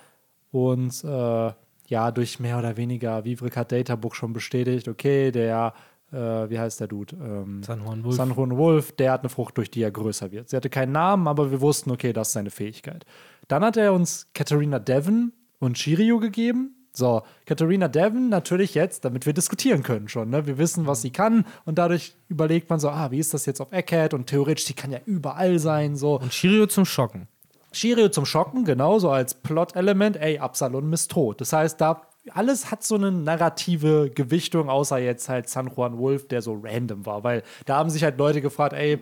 uns äh, ja durch mehr oder weniger Vivre Data Book schon bestätigt, okay, der, äh, wie heißt der Dude? Ähm, San Juan Wolf. San Juan Wolf, der hat eine Frucht, durch die er größer wird. Sie hatte keinen Namen, aber wir wussten, okay, das ist seine Fähigkeit. Dann hat er uns Katharina Devon und Shiryu gegeben. So, Katharina Devon natürlich jetzt, damit wir diskutieren können schon. Ne? Wir wissen, was sie kann und dadurch überlegt man so, ah, wie ist das jetzt auf Egghead und theoretisch, die kann ja überall sein. So, Und Shiryu zum Schocken. Shiryu zum Schocken, genauso als Plot-Element, ey, Absalom ist tot. Das heißt, da alles hat so eine narrative Gewichtung, außer jetzt halt San Juan Wolf, der so random war, weil da haben sich halt Leute gefragt, ey,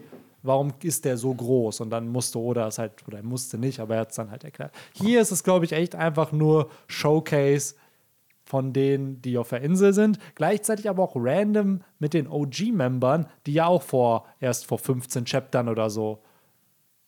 warum ist der so groß? Und dann musste Oda es halt, oder er musste nicht, aber er hat es dann halt erklärt. Hier ist es, glaube ich, echt einfach nur Showcase von denen, die auf der Insel sind. Gleichzeitig aber auch random mit den OG-Membern, die ja auch vor erst vor 15 Chaptern oder so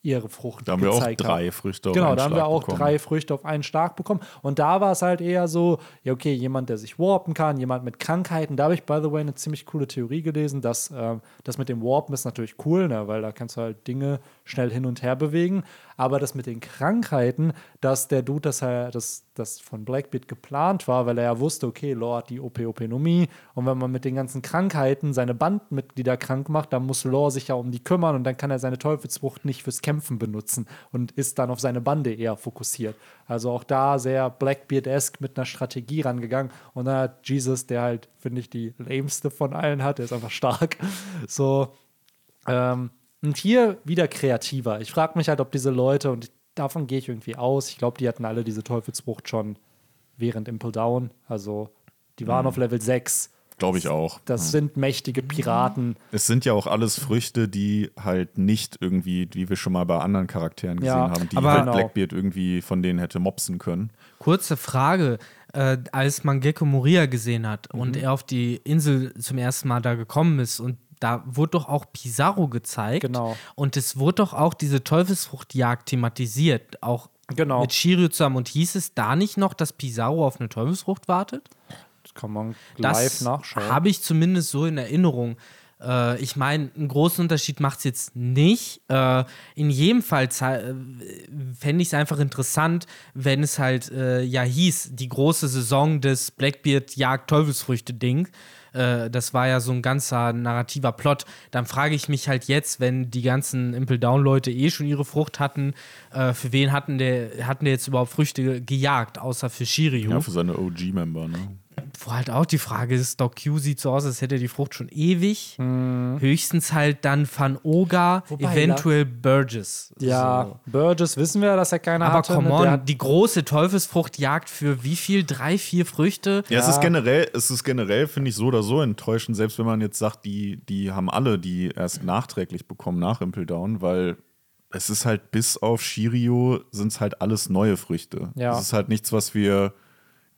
ihre Frucht Da haben wir auch drei haben. Früchte auf Genau, einen da haben wir Schlag auch bekommen. drei Früchte auf einen Schlag bekommen. Und da war es halt eher so, ja, okay, jemand, der sich warpen kann, jemand mit Krankheiten. Da habe ich, by the way, eine ziemlich coole Theorie gelesen, dass ähm, das mit dem Warpen ist natürlich cool, ne, weil da kannst du halt Dinge schnell hin und her bewegen. Aber das mit den Krankheiten, dass der Dude, das, er- das, das von Blackbeard geplant war, weil er ja wusste, okay, Lore hat die OP-Openomie. Und wenn man mit den ganzen Krankheiten seine Bandmitglieder krank macht, dann muss Lore sich ja um die kümmern und dann kann er seine Teufelsfrucht nicht fürs Kämpfen benutzen und ist dann auf seine Bande eher fokussiert. Also auch da sehr Blackbeard-esque mit einer Strategie rangegangen. Und dann hat Jesus, der halt, finde ich, die lameste von allen hat, der ist einfach stark. <laughs> So, ähm, und hier wieder kreativer. Ich frage mich halt, ob diese Leute, und davon gehe ich irgendwie aus, ich glaube, die hatten alle diese Teufelsfrucht schon während Impel Down. Also die waren auf Level 6. Glaube ich auch. Das sind mächtige Piraten. Es sind ja auch alles Früchte, die halt nicht irgendwie, wie wir schon mal bei anderen Charakteren gesehen Ja, haben, die aber- halt Genau. Blackbeard irgendwie von denen hätte mopsen können. Kurze Frage. Äh, als man Gecko Moria gesehen hat und Mhm. er auf die Insel zum ersten Mal da gekommen ist und da wurde doch auch Pizarro gezeigt. Genau. Und es wurde doch auch diese Teufelsfruchtjagd thematisiert, auch Genau. mit Shiryu zusammen. Und hieß es da nicht noch, dass Pizarro auf eine Teufelsfrucht wartet? Das kann man live Das nachschauen. habe ich zumindest so in Erinnerung. Äh, ich meine, einen großen Unterschied macht es jetzt nicht. Äh, in jedem Fall äh, fände ich es einfach interessant, wenn es halt äh, ja hieß, die große Saison des Blackbeard jagt Teufelsfrüchte-Ding. Äh, das war ja so ein ganzer narrativer Plot. Dann frage ich mich halt jetzt, wenn die ganzen Impel Down-Leute eh schon ihre Frucht hatten, äh, für wen hatten der, hatten der jetzt überhaupt Früchte gejagt, außer für Shiryu? Ja, für seine OG-Member, ne? Wo halt auch die Frage ist, Doc Q sieht so aus, als hätte er die Frucht schon ewig. Höchstens halt dann Van Oga, Wobei, eventuell Burgess. ja, So. Burgess wissen wir, dass er keine Aber hatte. come ne? on, die große Teufelsfrucht jagt für wie viel? Drei, vier Früchte? Ja, es ist generell, es ist generell, finde ich, so oder so enttäuschend, selbst wenn man jetzt sagt, die, die haben alle die erst nachträglich bekommen nach Impel Down, weil es ist halt bis auf Shiryu sind es halt alles neue Früchte. Ja. Es ist halt nichts, was wir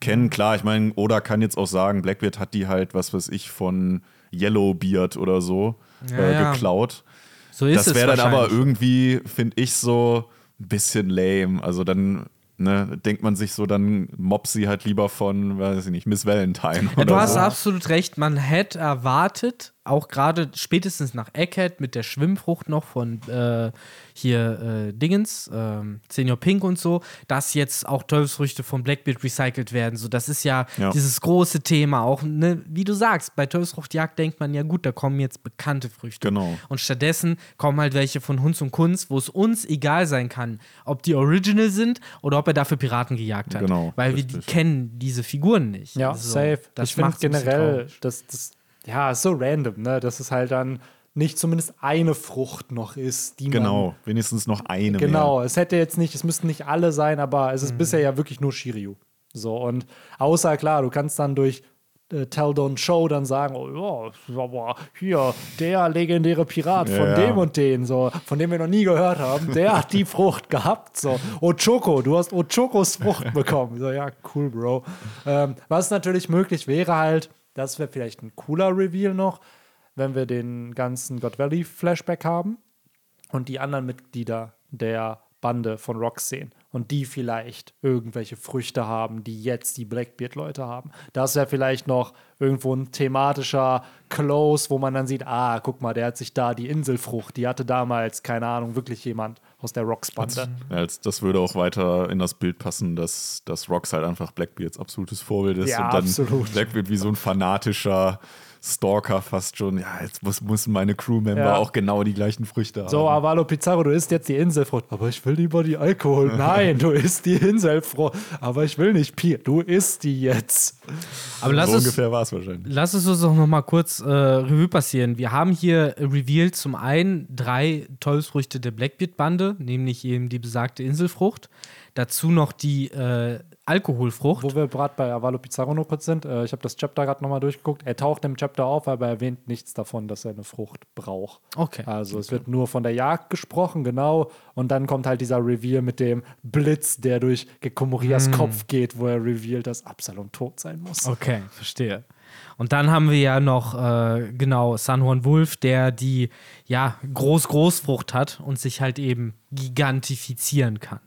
kennen. Klar, ich meine, Oda kann jetzt auch sagen, Blackbeard hat die halt, was weiß ich, von Yellowbeard oder so Ja, äh, ja. geklaut. So ist das wäre dann aber irgendwie, finde ich, so ein bisschen lame. Also dann ne, denkt man sich so, dann mob sie halt lieber von, weiß ich nicht, Miss Valentine. Ja, du hast so. absolut recht. Man hätte erwartet, auch gerade spätestens nach Egghead mit der Schwimmfrucht noch von äh, hier äh, Dingens, ähm, Senior Pink und so, dass jetzt auch Teufelsfrüchte von Blackbeard recycelt werden. So, das ist ja, Ja. dieses große Thema. Auch, ne, wie du sagst, bei Teufelsfruchtjagd denkt man ja, gut, da kommen jetzt bekannte Früchte. Genau. Und stattdessen kommen halt welche von Hunz und Kunz, wo es uns egal sein kann, ob die Original sind oder ob er dafür Piraten gejagt hat. Genau, Weil wir richtig. die kennen diese Figuren nicht. Ja, Also, safe. Das ich finde generell, das, das, ja, so random, ne? Dass es halt dann nicht zumindest eine Frucht noch ist, die man. Genau, wenigstens noch eine Genau, mehr. es hätte jetzt nicht, es müssten nicht alle sein, aber es ist bisher ja wirklich nur Shiryu. So, und außer klar, du kannst dann durch äh, Tell Don't Show dann sagen, oh ja, aber hier, der legendäre Pirat von Ja, ja. dem und den, so, von dem wir noch nie gehört haben, der hat die Frucht gehabt. So, Ochoko, du hast Ochokos Frucht bekommen. So, ja, cool, Bro. Ähm, was natürlich möglich wäre halt, das wäre vielleicht ein cooler Reveal noch, wenn wir den ganzen God Valley Flashback haben und die anderen Mitglieder der Bande von Rock sehen und die vielleicht irgendwelche Früchte haben, die jetzt die Blackbeard-Leute haben. Das wäre vielleicht noch irgendwo ein thematischer Close, wo man dann sieht, ah, guck mal, der hat sich da die Inselfrucht, die hatte damals, keine Ahnung, wirklich jemand aus der Rocks-Bande. Als- das würde auch weiter in das Bild passen, dass, dass Rox halt einfach Blackbeards absolutes Vorbild ist Ja, und dann absolut. Blackbeard wie so ein fanatischer Stalker fast schon. Ja, jetzt muss, müssen meine Crewmember Ja. auch genau die gleichen Früchte So, haben. Avalo Pizarro, du isst jetzt die Inselfrucht. Aber ich will lieber die Alkohol. <laughs> Nein, du isst die Inselfrucht. Aber ich will nicht Bier. Du isst die jetzt. Aber lass so es, ungefähr war es wahrscheinlich. Lass es uns doch noch mal kurz äh, Revue passieren. Wir haben hier revealed zum einen drei Teufelsfrüchte der Blackbeard-Bande, nämlich eben die besagte Inselfrucht. Dazu noch die äh, Alkoholfrucht. Wo wir gerade bei Avalo Pizarro noch kurz sind, äh, ich habe das Chapter gerade nochmal durchgeguckt. Er taucht im Chapter auf, aber er erwähnt nichts davon, dass er eine Frucht braucht. Okay. Also es wird nur von der Jagd gesprochen, genau. Und dann kommt halt dieser Reveal mit dem Blitz, der durch Gekomorias Hm. Kopf geht, wo er revealed, dass Absalom tot sein muss. Okay, verstehe. Und dann haben wir ja noch, äh, genau, San Juan Wolf, der die, ja, Groß-Großfrucht hat und sich halt eben gigantifizieren kann.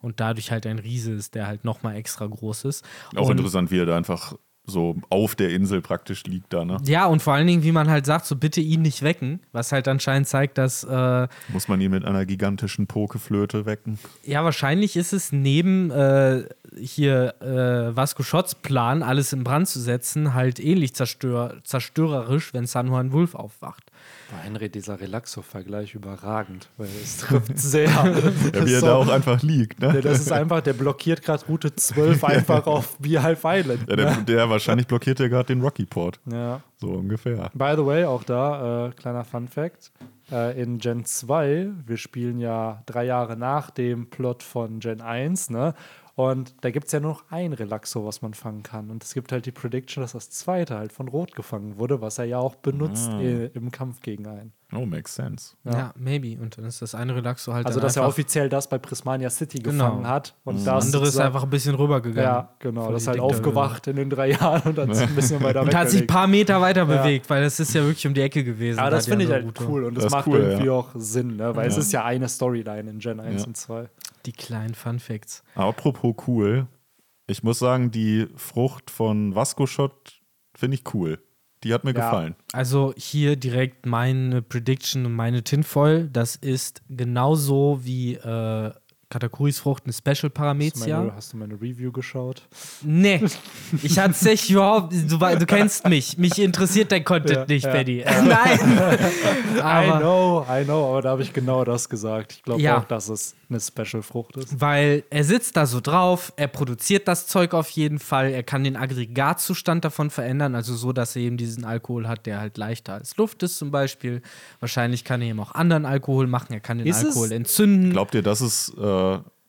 Und dadurch halt ein Riese ist, der halt nochmal extra groß ist. Auch und, interessant, wie er da einfach so auf der Insel praktisch liegt da, ne? Ja, und vor allen Dingen, wie man halt sagt, so bitte ihn nicht wecken, was halt anscheinend zeigt, dass, äh, Muss man ihn mit einer gigantischen Pokeflöte wecken? ja, wahrscheinlich ist es neben äh, hier äh, Vasco Schotts Plan, alles in Brand zu setzen, halt ähnlich zerstör zerstörerisch, wenn San Juan Wolf aufwacht. Bei Henry, dieser Relaxo-Vergleich überragend, weil es trifft sehr. <laughs> Ja, wie er da auch einfach liegt, ne? Der, das ist einfach, der blockiert gerade Route 12 <laughs> einfach auf Beehive Island. Ja, der, der wahrscheinlich blockiert ja gerade den Rocky Port. Ja. So ungefähr. By the way, auch da, äh, kleiner Fun Fact. Äh, in Gen 2, wir spielen ja drei Jahre nach dem Plot von Gen 1, ne? Und da gibt es ja nur noch ein Relaxo, was man fangen kann. Und es gibt halt die Prediction, dass das zweite halt von Rot gefangen wurde, was er ja auch benutzt äh, im Kampf gegen einen. Oh, makes sense. Ja. maybe. Und dann ist das eine Relaxo halt Also, dass er offiziell das bei Prismania City Genau. gefangen hat. Und das das andere ist einfach ein bisschen rübergegangen. Ja, genau. Das ist halt aufgewacht in den drei Jahren und dann ist ein bisschen weiter <laughs> Und hat sich ein paar Meter weiter Ja. bewegt, weil das ist ja wirklich um die Ecke gewesen. Aber da das finde ich halt Route. cool und das, Das macht cool, irgendwie ja. auch Sinn, ne? weil es ist ja eine Storyline in Gen 1 Ja. und 2. Die kleinen Fun Facts. Apropos cool, ich muss sagen, die Frucht von Vasco Shot finde ich cool. Die hat mir Ja. gefallen. Also hier direkt meine Prediction und meine Tinfoil. Das ist genauso wie äh, Katakuris Frucht eine Special Hast du, Paramezia. meine, hast du meine Review geschaut? Nee, <laughs> ich hatte echt überhaupt, du, du kennst mich, mich interessiert dein Content Ja, nicht, ja. Paddy. <laughs> Nein. <laughs> I know, I know, aber da habe ich genau das gesagt. Ich glaube Ja. auch, dass es eine Special-Frucht ist. weil er sitzt da so drauf, er produziert das Zeug auf jeden Fall, er kann den Aggregatzustand davon verändern, also so, dass er eben diesen Alkohol hat, der halt leichter als Luft ist zum Beispiel. Wahrscheinlich kann er eben auch anderen Alkohol machen, er kann den Ist es- Alkohol entzünden. Glaubt ihr, das ist, äh,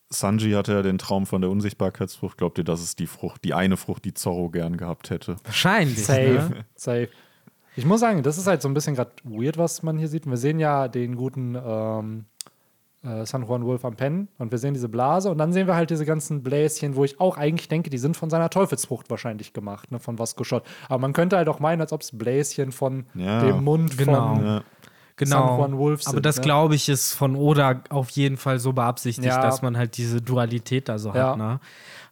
Sanji hatte ja den Traum von der Unsichtbarkeitsfrucht. Glaubt ihr, das ist die Frucht, die eine Frucht, die Zorro gern gehabt hätte? Wahrscheinlich. Safe, Ne? safe. Ich muss sagen, das ist halt so ein bisschen gerade weird, was man hier sieht. Wir sehen ja den guten ähm, äh, San Juan Wolf am Pennen und wir sehen diese Blase und dann sehen wir halt diese ganzen Bläschen, wo ich auch eigentlich denke, die sind von seiner Teufelsfrucht wahrscheinlich gemacht, ne, von Vasco Schott. Aber man könnte halt auch meinen, als ob es Bläschen von Ja, dem Mund genau. von Ja. Genau. San Juan Wolves Aber sind, das ne? glaube ich ist von Oda auf jeden Fall so beabsichtigt, Ja. dass man halt diese Dualität da so Ja. hat. Ne?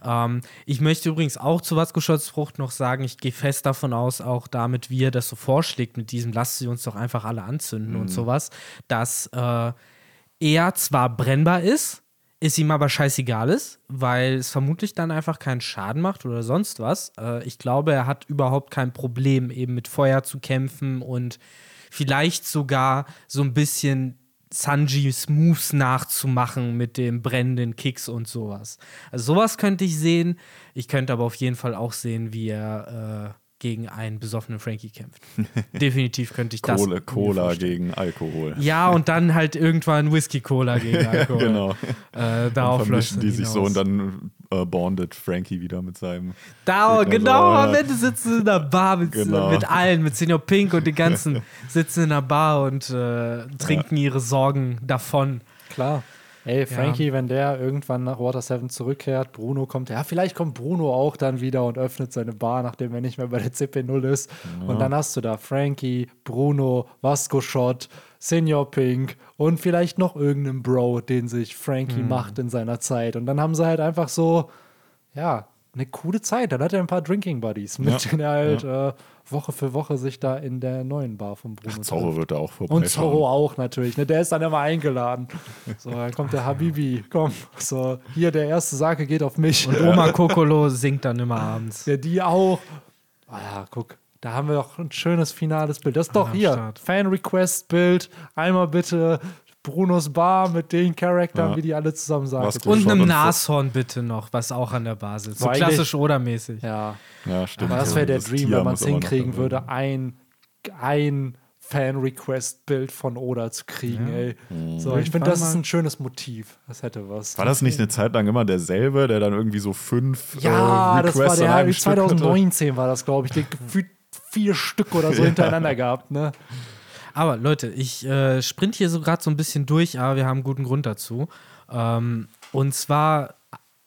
Ähm, ich möchte übrigens auch zu Watzkoschots Frucht noch sagen, ich gehe fest davon aus, auch damit, wie er das so vorschlägt, mit diesem, lasst sie uns doch einfach alle anzünden und sowas, dass äh, er zwar brennbar ist, ist ihm aber scheißegal ist, weil es vermutlich dann einfach keinen Schaden macht oder sonst was. Äh, ich glaube, er hat überhaupt kein Problem, eben mit Feuer zu kämpfen und vielleicht sogar so ein bisschen Sanjis Moves nachzumachen mit dem brennenden Kicks und sowas. Also sowas könnte ich sehen. Ich könnte aber auf jeden Fall auch sehen, wie er äh, gegen einen besoffenen Frankie kämpft. <laughs> Definitiv könnte ich das. Kohle, Cola gegen Alkohol. Ja, und dann halt irgendwann Whisky-Cola <laughs> gegen Alkohol. genau. Äh, darauf vermischen die sich so und dann äh, bondet Frankie wieder mit seinem. Da, genau, so, am ja. Ende sitzen sie in der Bar mit, Genau. mit allen, mit Senior Pink und den ganzen <laughs> sitzen in der Bar und äh, trinken ihre Sorgen davon. Klar. Ey, Frankie, wenn der irgendwann nach Water 7 zurückkehrt, Bruno kommt, ja, vielleicht kommt Bruno auch dann wieder und öffnet seine Bar, nachdem er nicht mehr bei der CP0 ist. Und dann hast du da Frankie, Bruno, Vasco Shot, Senior Pink und vielleicht noch irgendeinen Bro, den sich Frankie macht in seiner Zeit. Und dann haben sie halt einfach so, ja, eine coole Zeit. Dann hat er ein paar Drinking Buddies, mit Ja. denen er halt äh, Woche für Woche sich da in der neuen Bar von Bruno Zorro wird da auch vorbei. und Zorro auch natürlich. Ne? Der ist dann immer eingeladen. So, dann kommt der Habibi. Komm, so, hier der erste Sake geht auf mich. Und Oma Kokolo singt dann immer abends. Der die auch. Ah ja, guck. Da haben wir doch ein schönes finales Bild. Das ist doch hier. Fan-Request-Bild. Einmal bitte Brunos Bar mit den Charakteren, Ja. wie die alle zusammen sagen. Und einem Nashorn bitte noch, was auch an der Basis. So klassisch oder mäßig. Ja, Ja, stimmt. aber das wäre der Das Dream, Tier wenn man es hinkriegen würde, ein, ein Fan-Request-Bild von Oda zu kriegen, ey. So, ich finde, das ist ein schönes Motiv. Das hätte was. War das nicht eine Zeit lang immer derselbe, der dann irgendwie so fünf Ja, äh, das war Requests der einem Stück hatte? 2019 war das, glaube ich. Der gefühlt vier Stück oder so <laughs> hintereinander gehabt, ne? Aber Leute, ich äh, sprint hier so gerade so ein bisschen durch, aber wir haben guten Grund dazu. Ähm, und zwar,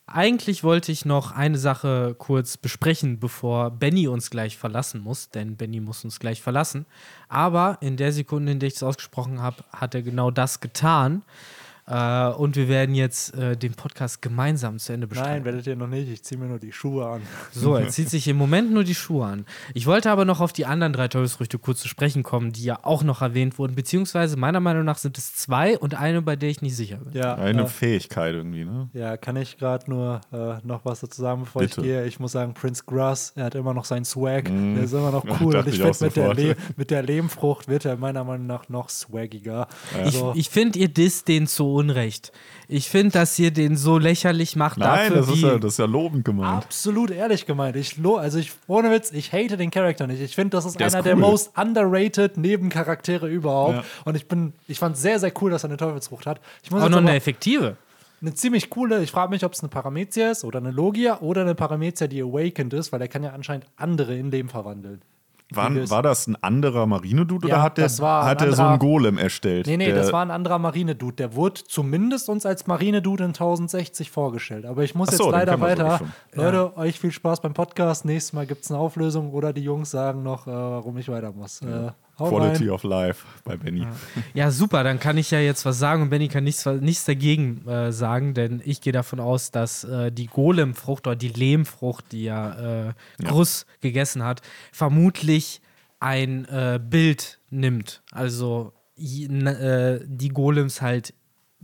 eigentlich wollte ich noch eine Sache kurz besprechen, bevor Benny uns gleich verlassen muss, denn Benny muss uns gleich verlassen. Aber in der Sekunde, in der ich es ausgesprochen habe, hat er genau das getan. Äh, und wir werden jetzt äh, den Podcast gemeinsam zu Ende bestreiten. Nein, werdet ihr noch nicht. Ich ziehe mir nur die Schuhe an. So, er <laughs> zieht sich im Moment nur die Schuhe an. Ich wollte aber noch auf die anderen drei Teufelsfrüchte kurz zu sprechen kommen, die ja auch noch erwähnt wurden, beziehungsweise meiner Meinung nach sind es zwei und eine, bei der ich nicht sicher bin. Ja, Eine äh, Fähigkeit irgendwie, ne? ja kann ich gerade nur äh, noch was dazu sagen, bevor Bitte. ich gehe. Ich muss sagen, Prince Grass, er hat immer noch seinen Swag. Mm. Der ist immer noch <laughs> Ja, cool. und ich ich finde, mit, der. Le- mit der Lehmfrucht wird er meiner Meinung nach noch swaggiger. Ich, So. ich finde, ihr disst den zu Unrecht. Ich finde, dass ihr den so lächerlich macht Nein, dafür, das ist, ja, das ist ja lobend gemeint. Absolut ehrlich gemeint. Ich lo also ich ohne Witz, ich hate den Charakter nicht. Ich finde, das ist Der ist einer der cool. most underrated Nebencharaktere überhaupt. Ja. Und ich bin, ich fand sehr, sehr cool, dass er eine Teufelsfrucht hat. Ich muss auch noch aber eine effektive. eine ziemlich coole, ich frage mich, ob es eine Paramezia ist oder eine Logia oder eine Paramezia, die awakened ist, weil er kann ja anscheinend andere in Leben verwandeln. Das- war das ein anderer Marinedude Ja, oder hat der, hat der so einen Golem erstellt? Nee, nee, der, das war ein anderer Marinedude. Der wurde zumindest uns als Marinedude in 1060 vorgehaut. Aber ich muss so, jetzt leider weiter. Leute, euch viel Spaß beim Podcast. Nächstes Mal gibt es eine Auflösung oder die Jungs sagen noch, äh, warum ich weiter muss. Äh, hau Quality rein. of Life bei Benny. Ja, super, dann kann ich ja jetzt was sagen und Benny kann nichts, nichts dagegen äh, sagen, denn ich gehe davon aus, dass äh, die Golemfrucht oder die Lehmfrucht, die ja, äh, Gruss gegessen hat, vermutlich ein äh, Bild nimmt. Also äh, die Golems halt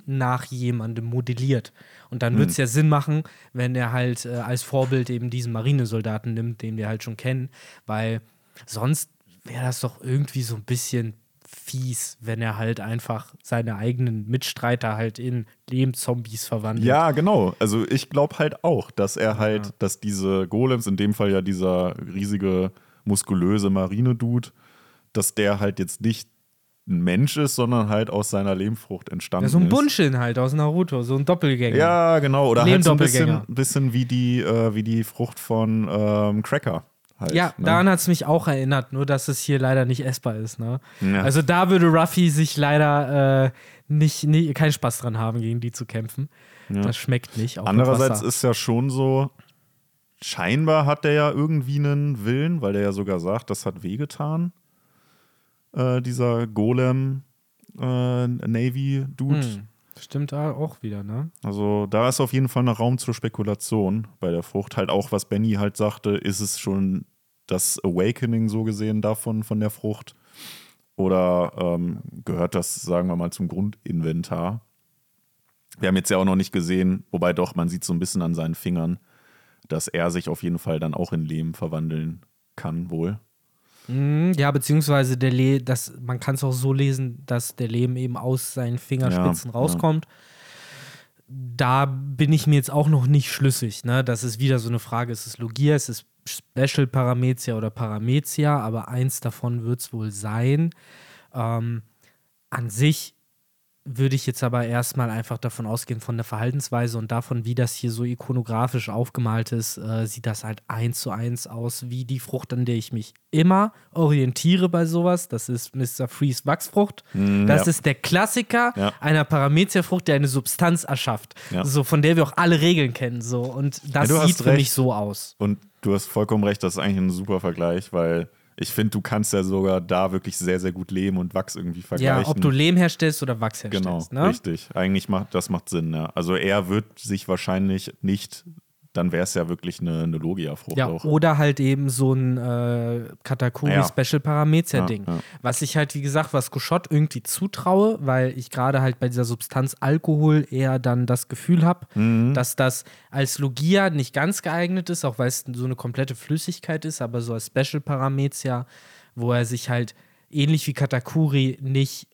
nach jemandem modelliert. Und dann wird es ja Sinn machen, wenn er halt äh, als Vorbild eben diesen Marinesoldaten nimmt, den wir halt schon kennen, weil sonst wäre das doch irgendwie so ein bisschen fies, wenn er halt einfach seine eigenen Mitstreiter halt in Lehmzombies verwandelt. Ja, genau. Also ich glaube halt auch, dass er halt, dass diese Golems, in dem Fall ja dieser riesige, muskulöse Marinedude, dass der halt jetzt nicht ein Mensch ist, sondern halt aus seiner Lehmfrucht entstanden Ja, so ein ist. Bunshin halt aus Naruto, so ein Doppelgänger. Ja, genau. Oder halt so ein bisschen, bisschen wie, die, äh, wie die Frucht von ähm, Cracker. Halt, Ja, ne? daran hat es mich auch erinnert, nur dass es hier leider nicht essbar ist. Ne? Ja. Also da würde Ruffy sich leider äh, nicht, nie, keinen Spaß dran haben, gegen die zu kämpfen. Das schmeckt nicht. Andererseits ist ja schon so, scheinbar hat der ja irgendwie einen Willen, weil der ja sogar sagt, das hat wehgetan, äh, dieser Golem äh, Navy-Dude. Hm. Stimmt da auch wieder, ne? Also da ist auf jeden Fall noch Raum zur Spekulation bei der Frucht. Halt auch, was Benny halt sagte, ist es schon das Awakening so gesehen davon, von der Frucht? Oder ähm, gehört das, sagen wir mal, zum Grundinventar? Wir haben jetzt ja auch noch nicht gesehen, wobei doch, man sieht so ein bisschen an seinen Fingern, dass er sich auf jeden Fall dann auch in Lehm verwandeln kann, wohl. Mm, Ja, beziehungsweise der Le das, man kann es auch so lesen, dass der Lehm eben aus seinen Fingerspitzen Ja, rauskommt. Da bin ich mir jetzt auch noch nicht schlüssig. Ne? Das ist wieder so eine Frage: Ist es Logia, ist es Special Paramezia oder Paramezia? Aber eins davon wird es wohl sein. Ähm, an sich würde ich jetzt aber erstmal einfach davon ausgehen, von der Verhaltensweise und davon, wie das hier so ikonografisch aufgemalt ist, äh, sieht das halt eins zu eins aus, wie die Frucht, an der ich mich immer orientiere bei sowas. Das ist Mr. Freeze Wachsfrucht. Mm, das ja. ist der Klassiker Ja. einer Paramezia-Frucht, der eine Substanz erschafft. Ja. So, von der wir auch alle Regeln kennen. So. Und das sieht für recht. mich so aus. Und du hast vollkommen recht, das ist eigentlich ein super Vergleich, weil ich finde, du kannst ja sogar da wirklich sehr, sehr gut Lehm und Wachs irgendwie vergleichen. Ja, ob du Lehm herstellst oder Wachs Genau, herstellst. ne? richtig. Eigentlich macht das macht Sinn, ja. Also er wird sich wahrscheinlich nicht, dann wäre es ja wirklich eine, eine Logia-Frucht Ja, auch. oder halt eben so ein äh, Katakuri Ja. Ja. Was ich halt, wie gesagt, was Cochot irgendwie zutraue, weil ich gerade halt bei dieser Substanz Alkohol eher dann das Gefühl habe, Mhm. dass das als Logia nicht ganz geeignet ist, auch weil es so eine komplette Flüssigkeit ist, aber so als Special Paramezia, wo er sich halt ähnlich wie Katakuri nicht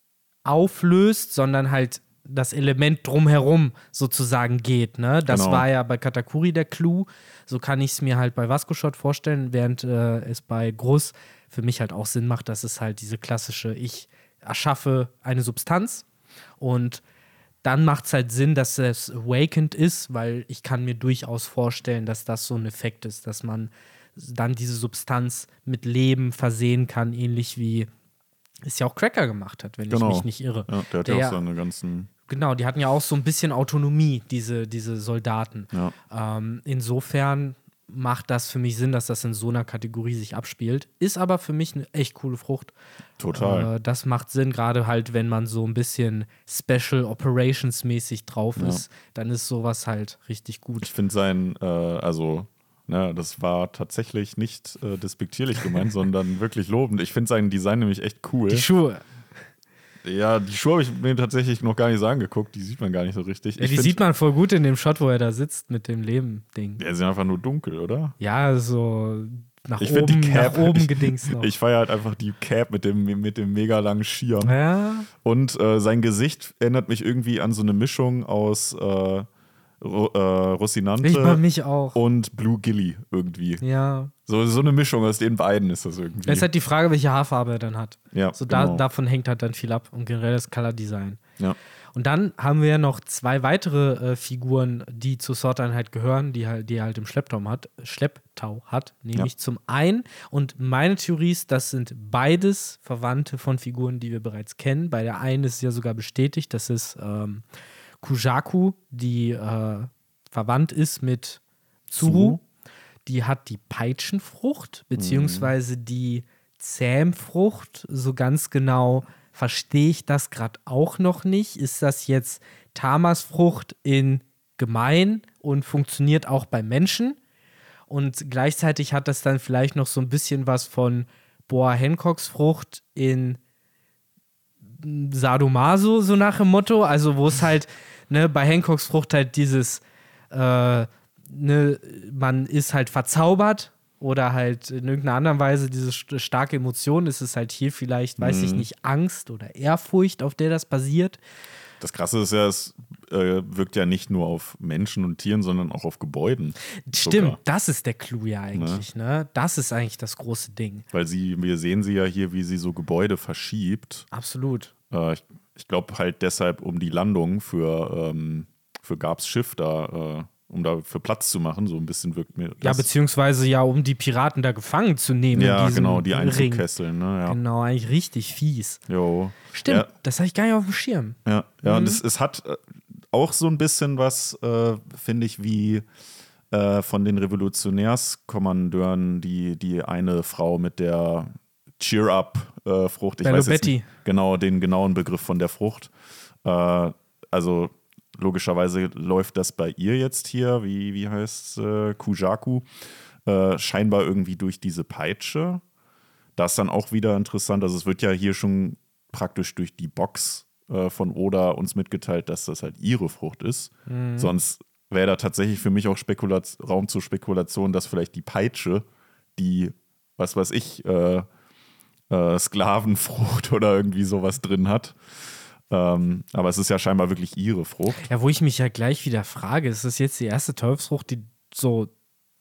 auflöst, sondern halt das Element drumherum sozusagen geht. Ne? Das Genau. war ja bei Katakuri der Clou. So kann ich es mir halt bei Vasco Shot vorstellen, während äh, es bei Gruss für mich halt auch Sinn macht, dass es halt diese klassische, ich erschaffe eine Substanz und dann macht es halt Sinn, dass es awakened ist, weil ich kann mir durchaus vorstellen, dass das so ein Effekt ist, dass man dann diese Substanz mit Leben versehen kann, ähnlich wie es ja auch Cracker gemacht hat, wenn ich Genau. mich nicht irre. Ja, der hat Der- ja auch seine ganzen. Genau, die hatten ja auch so ein bisschen Autonomie, diese, diese Soldaten. Ja. Ähm, insofern macht das für mich Sinn, dass das in so einer Kategorie sich abspielt. Ist aber für mich eine echt coole Frucht. Total. Äh, das macht Sinn, gerade halt, wenn man so ein bisschen Special Operations mäßig drauf Ja. ist, dann ist sowas halt richtig gut. Ich finde sein, äh, also, ne, das war tatsächlich nicht äh, despektierlich gemeint, <laughs> sondern wirklich lobend. Ich finde sein Design nämlich echt cool. Die Schuhe, ja, die Schuhe habe ich mir tatsächlich noch gar nicht so angeguckt. Die sieht man gar nicht so richtig. ja, ich die find- sieht man voll gut in dem Shot, wo er da sitzt mit dem Leben-Ding. Ja, sind einfach nur dunkel, oder? Ja, so nach Ich finde oben, die Cap. nach oben <laughs> ich, gedingst noch. Ich feiere halt einfach die Cap mit dem, mit dem mega langen Schirm. ja, Und äh, sein Gesicht erinnert mich irgendwie an so eine Mischung aus äh, Ro äh, ich bei Rocinante mich auch. und Blue Gilly irgendwie. Ja. So, so eine Mischung aus den beiden ist das irgendwie. Es ist halt die Frage, welche Haarfarbe er dann hat. Ja, so da, genau. davon hängt halt dann viel ab und generell das Color Design. ja. Und dann haben wir ja noch zwei weitere äh, Figuren, die zur Sorteinheit gehören, die, halt- die er halt im Schlepptau hat, Schlepptau hat. Nämlich Ja. zum einen, und meine Theorie ist, das sind beides Verwandte von Figuren, die wir bereits kennen. Bei der einen ist ja sogar bestätigt, das ist ähm, Kujaku, die äh, verwandt ist mit Tsuru. Die hat die Peitschenfrucht, beziehungsweise die Zähmfrucht. So ganz genau verstehe ich das gerade auch noch nicht. Ist das jetzt Tamasfrucht in gemein und funktioniert auch bei Menschen? Und gleichzeitig hat das dann vielleicht noch so ein bisschen was von Boa Hancocks Frucht in Sadomaso, so nach dem Motto. Also, wo es halt, <laughs> ne, bei Hancocks Frucht halt dieses, äh, ne, man ist halt verzaubert oder halt in irgendeiner anderen Weise diese st starke Emotion. Ist es halt hier vielleicht, weiß ich nicht, Angst oder Ehrfurcht, auf der das basiert. Das Krasse ist ja, es äh, wirkt ja nicht nur auf Menschen und Tieren, sondern auch auf Gebäuden. Stimmt, Sogar. das ist der Clou ja eigentlich, ne? Das ist eigentlich das große Ding. Weil sie, wir sehen sie ja hier, wie sie so Gebäude verschiebt. Absolut. Äh, ich ich glaube halt deshalb, um die Landung für, ähm, für Gabs Schiff da, äh, um da für Platz zu machen, so ein bisschen wirkt mir. Ja, beziehungsweise ja, um die Piraten da gefangen zu nehmen. ja genau, die Ring. Einzugkesseln, ne? Ja. Genau, eigentlich richtig fies. Jo. Stimmt, Ja. das habe ich gar nicht auf dem Schirm. Ja, ja Mhm. und es, es hat äh, auch so ein bisschen was, äh, finde ich, wie äh, von den Revolutionärskommandeuren, die, die eine Frau mit der Cheer-Up-Frucht. ich Bello weiß jetzt nicht genau den genauen Begriff von der Frucht. Äh, also logischerweise läuft das bei ihr jetzt hier, wie, wie heißt äh, Kujaku, äh, scheinbar irgendwie durch diese Peitsche. Das ist dann auch wieder interessant. Also es wird ja hier schon praktisch durch die Box äh, von Oda uns mitgeteilt, dass das halt ihre Frucht ist. Sonst wäre da tatsächlich für mich auch Spekulat Raum zur Spekulation, dass vielleicht die Peitsche, die, was weiß ich, äh, äh, Sklavenfrucht <laughs> oder irgendwie sowas drin hat. Ähm, aber es ist ja scheinbar wirklich ihre Frucht. Ja, wo ich mich ja gleich wieder frage, ist das jetzt die erste Teufelsfrucht, die so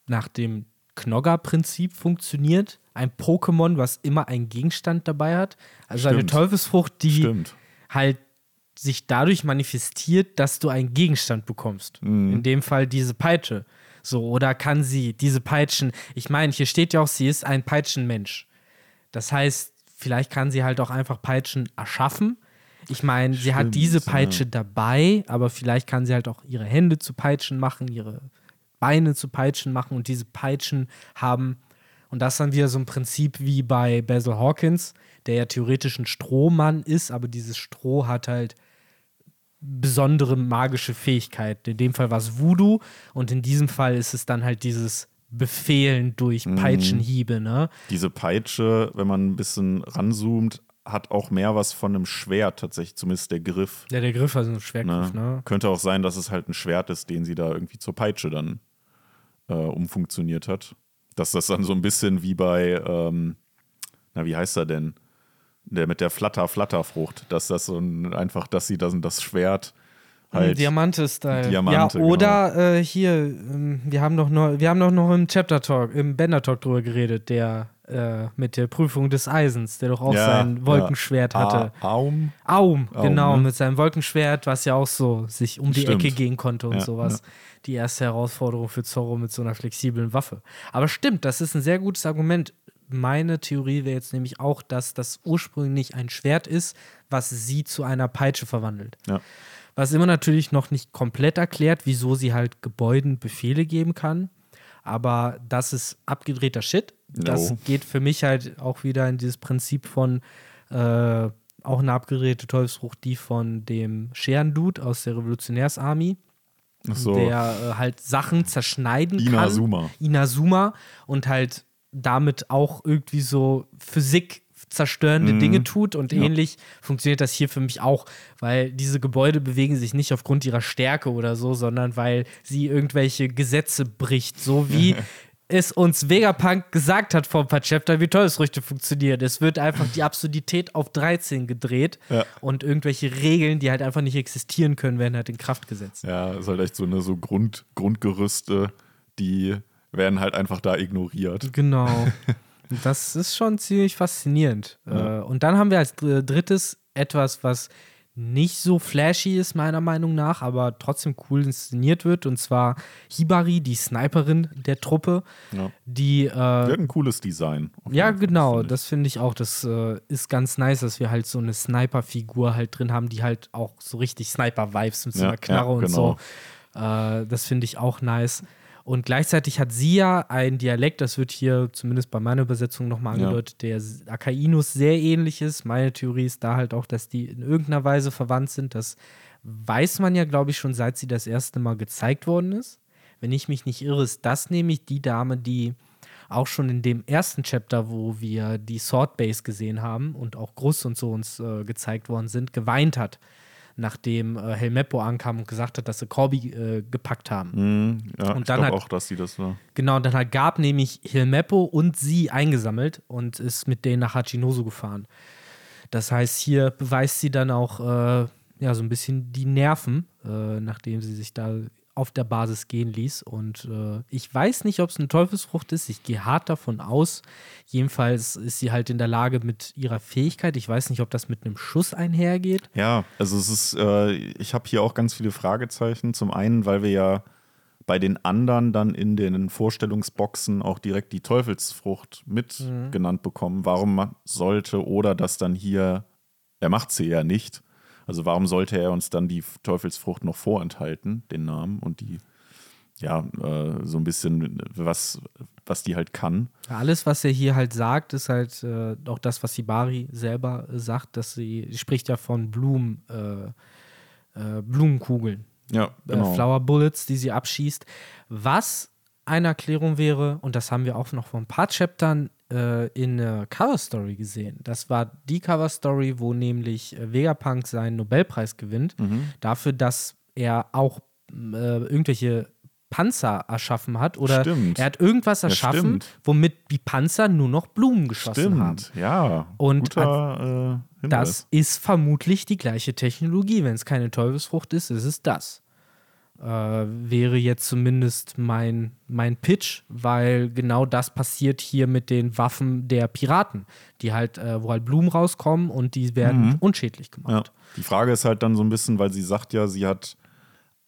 nach dem Knogger-Prinzip funktioniert? Ein Pokémon, was immer einen Gegenstand dabei hat? Also eine Stimmt. Teufelsfrucht, die Stimmt. halt sich dadurch manifestiert, dass du einen Gegenstand bekommst. Mhm. In dem Fall diese Peitsche. So, oder kann sie diese Peitschen, ich meine, hier steht ja auch, sie ist ein Peitschenmensch. Das heißt, vielleicht kann sie halt auch einfach Peitschen erschaffen. Ich meine, sie hat diese ja. Peitsche dabei, aber vielleicht kann sie halt auch ihre Hände zu Peitschen machen, ihre Beine zu Peitschen machen und diese Peitschen haben, und das ist dann wieder so ein Prinzip wie bei Basil Hawkins, der ja theoretisch ein Strohmann ist, aber dieses Stroh hat halt besondere magische Fähigkeiten. In dem Fall war es Voodoo und in diesem Fall ist es dann halt dieses Befehlen durch Mhm. Peitschenhiebe, ne? Diese Peitsche, wenn man ein bisschen ranzoomt, hat auch mehr was von einem Schwert tatsächlich, zumindest der Griff. Ja, der Griff, also ein Ne? Schwergriff, ne? Könnte auch sein, dass es halt ein Schwert ist, den sie da irgendwie zur Peitsche dann äh, umfunktioniert hat. Dass das dann so ein bisschen wie bei, ähm, na, wie heißt er denn? Der mit der Flatter-Flatter-Frucht, dass das so ein, einfach, dass sie das, das Schwert halt. Diamante-Style. Diamante, ja, oder äh, hier, ähm, wir haben doch noch, wir haben doch noch im Chapter Talk, im Bender Talk drüber geredet, der äh, mit der Prüfung des Eisens, der doch auch Ja, sein Wolkenschwert ja. hatte. A- Aum. Aum, Aum, genau, ne? mit seinem Wolkenschwert, was ja auch so sich um die Stimmt. Ecke gehen konnte und Ja, sowas. Die erste Herausforderung für Zorro mit so einer flexiblen Waffe. Aber stimmt, das ist ein sehr gutes Argument. Meine Theorie wäre jetzt nämlich auch, dass das ursprünglich ein Schwert ist, was sie zu einer Peitsche verwandelt. Ja. Was immer natürlich noch nicht komplett erklärt, wieso sie halt Gebäuden Befehle geben kann. Aber das ist abgedrehter Shit. Das Jo. geht für mich halt auch wieder in dieses Prinzip von äh, auch eine abgedrehte Teufelsfrucht, die von dem Scheren-Dude aus der Revolutionärsarmee, so. der äh, halt Sachen zerschneiden kann. Inazuma. Inazuma und halt damit auch irgendwie so Physik zerstörende Dinge tut und Mhm. Ja. ähnlich funktioniert das hier für mich auch, weil diese Gebäude bewegen sich nicht aufgrund ihrer Stärke oder so, sondern weil sie irgendwelche Gesetze bricht, so wie <laughs> es uns Vegapunk gesagt hat vor ein paar Chapter, wie Teufelsfrüchte funktionieren. Es wird einfach die Absurdität auf 13 gedreht Ja. und irgendwelche Regeln, die halt einfach nicht existieren können, werden halt in Kraft gesetzt. Ja, ist halt echt so eine so Grund, Grundgerüste, die werden halt einfach da ignoriert. Genau. <laughs> Und Das ist schon ziemlich faszinierend. Äh, Und dann haben wir als dr- drittes etwas, was nicht so flashy ist, meiner Meinung nach, aber trotzdem cool inszeniert wird. Und zwar Hibari, die Sniperin der Truppe, Ja. die. Die Äh, hat ein cooles Design. ja, Fall, genau, ich. das finde ich auch. Das äh, ist ganz nice, dass wir halt so eine Sniper-Figur halt drin haben, die halt auch so richtig Sniper-Vibes mit so Ja, einer Knarre ja, und genau. so. Äh, das finde ich auch nice. Und gleichzeitig hat sie ja einen Dialekt, das wird hier zumindest bei meiner Übersetzung nochmal Ja. angedeutet, der S- Akainus sehr ähnlich ist. Meine Theorie ist da halt auch, dass die in irgendeiner Weise verwandt sind. Das weiß man ja, glaube ich, schon seit sie das erste Mal gezeigt worden ist. Wenn ich mich nicht irre, ist das nämlich die Dame, die auch schon in dem ersten Chapter, wo wir die Sword Base gesehen haben und auch Gruss und so uns äh, gezeigt worden sind, geweint hat, nachdem äh, Helmeppo ankam und gesagt hat, dass sie Corby äh, gepackt haben. Mhm, ja, Und ich dann glaube hat- auch, dass sie das war. Genau, und dann hat Gab nämlich Hilmeppo und sie eingesammelt und ist mit denen nach Hachinoso gefahren. Das heißt, hier beweist sie dann auch äh, ja, so ein bisschen die Nerven, äh, nachdem sie sich da auf der Basis gehen ließ. Und äh, ich weiß nicht, ob es eine Teufelsfrucht ist. Ich gehe hart davon aus. Jedenfalls ist sie halt in der Lage mit ihrer Fähigkeit. Ich weiß nicht, ob das mit einem Schuss einhergeht. Ja, also es ist, äh, ich habe hier auch ganz viele Fragezeichen. Zum einen, weil wir ja bei den anderen dann in den Vorstellungsboxen auch direkt die Teufelsfrucht mit Mhm. genannt bekommen. Warum ma- sollte oder das dann hier, er macht sie ja nicht. Also warum sollte er uns dann die Teufelsfrucht noch vorenthalten, den Namen und die ja, äh, so ein bisschen, was, was die halt kann. Alles, was er hier halt sagt, ist halt äh, auch das, was Hibari selber sagt, dass sie, sie spricht ja von Blumen, äh, äh, Blumenkugeln, Ja, genau. äh, Flower Bullets, die sie abschießt. Was eine Erklärung wäre, und das haben wir auch noch vor ein paar Chaptern äh, in der Cover Story gesehen. Das war die Cover Story, wo nämlich äh, Vegapunk seinen Nobelpreis gewinnt, Mhm. dafür, dass er auch äh, irgendwelche Panzer erschaffen hat oder Stimmt. er hat irgendwas Ja, erschaffen, stimmt. womit die Panzer nur noch Blumen geschossen haben. Stimmt, ja. Und Guter äh, Hinweis. Das ist vermutlich die gleiche Technologie. Wenn es keine Teufelsfrucht ist, ist es das. Äh, wäre jetzt zumindest mein, mein Pitch, weil genau das passiert hier mit den Waffen der Piraten, die halt, äh, wo halt Blumen rauskommen und die werden unschädlich Ja. gemacht. Die Frage ist halt dann so ein bisschen, weil sie sagt ja, sie hat